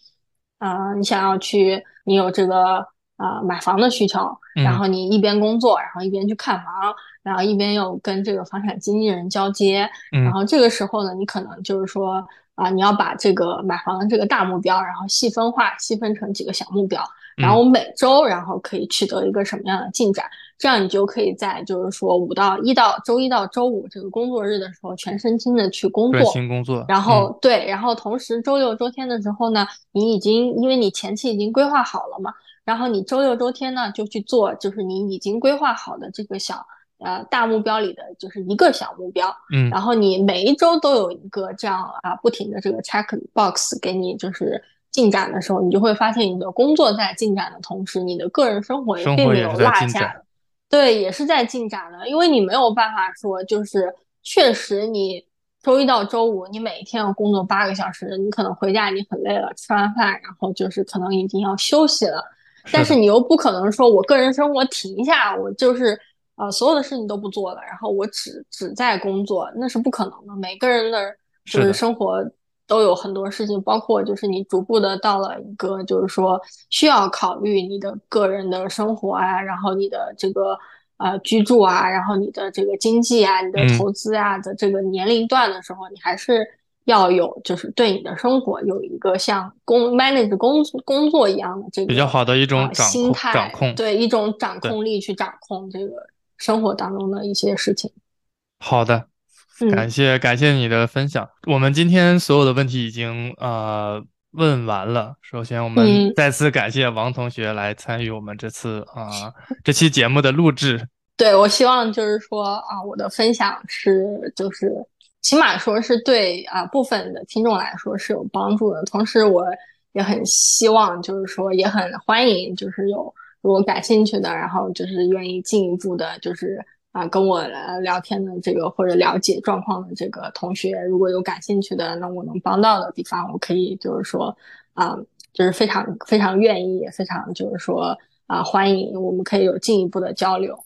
啊，你想要去，你有这个啊买房的需求，然后你一边工作，然后一边去看房。然后一边又跟这个房产经纪人交接，然后这个时候呢，你可能就是说啊，你要把这个买房的这个大目标，然后细分化，细分成几个小目标，然后每周然后可以取得一个什么样的进展，这样你就可以在就是说五到一到周一到周五这个工作日的时候全身心的去工作，专心工作。然后对，然后同时周六周天的时候呢，你已经因为你前期已经规划好了嘛，然后你周六周天呢就去做，就是你已经规划好的这个小。呃，大目标里的就是一个小目标，嗯，然后你每一周都有一个这样啊，不停的这个 check box 给你就是进展的时候，你就会发现你的工作在进展的同时，你的个人生活也并没有落下，对，也是在进展的，因为你没有办法说就是确实你周一到周五你每一天要工作八个小时，你可能回家已经很累了，吃完饭然后就是可能已经要休息了，但是你又不可能说我个人生活停下，我就是。啊，所有的事情都不做了，然后我只只在工作，那是不可能的。每个人的就是生活都有很多事情，包括就是你逐步的到了一个就是说需要考虑你的个人的生活啊，然后你的这个呃居住啊，然后你的这个经济啊，你的投资啊的这个年龄段的时候，你还是要有就是对你的生活有一个像工 manage 工工作一样的这个比较好的一种心态，掌控对一种掌控力去掌控这个。生活当中的一些事情。好的，感谢感谢你的分享。我们今天所有的问题已经呃问完了。首先，我们再次感谢王同学来参与我们这次啊这期节目的录制。对我希望就是说啊，我的分享是就是起码说是对啊部分的听众来说是有帮助的。同时，我也很希望就是说也很欢迎就是有。如果感兴趣的，然后就是愿意进一步的，就是啊跟我聊天的这个或者了解状况的这个同学，如果有感兴趣的，那我能帮到的地方，我可以就是说啊，就是非常非常愿意，非常就是说啊欢迎，我们可以有进一步的交流。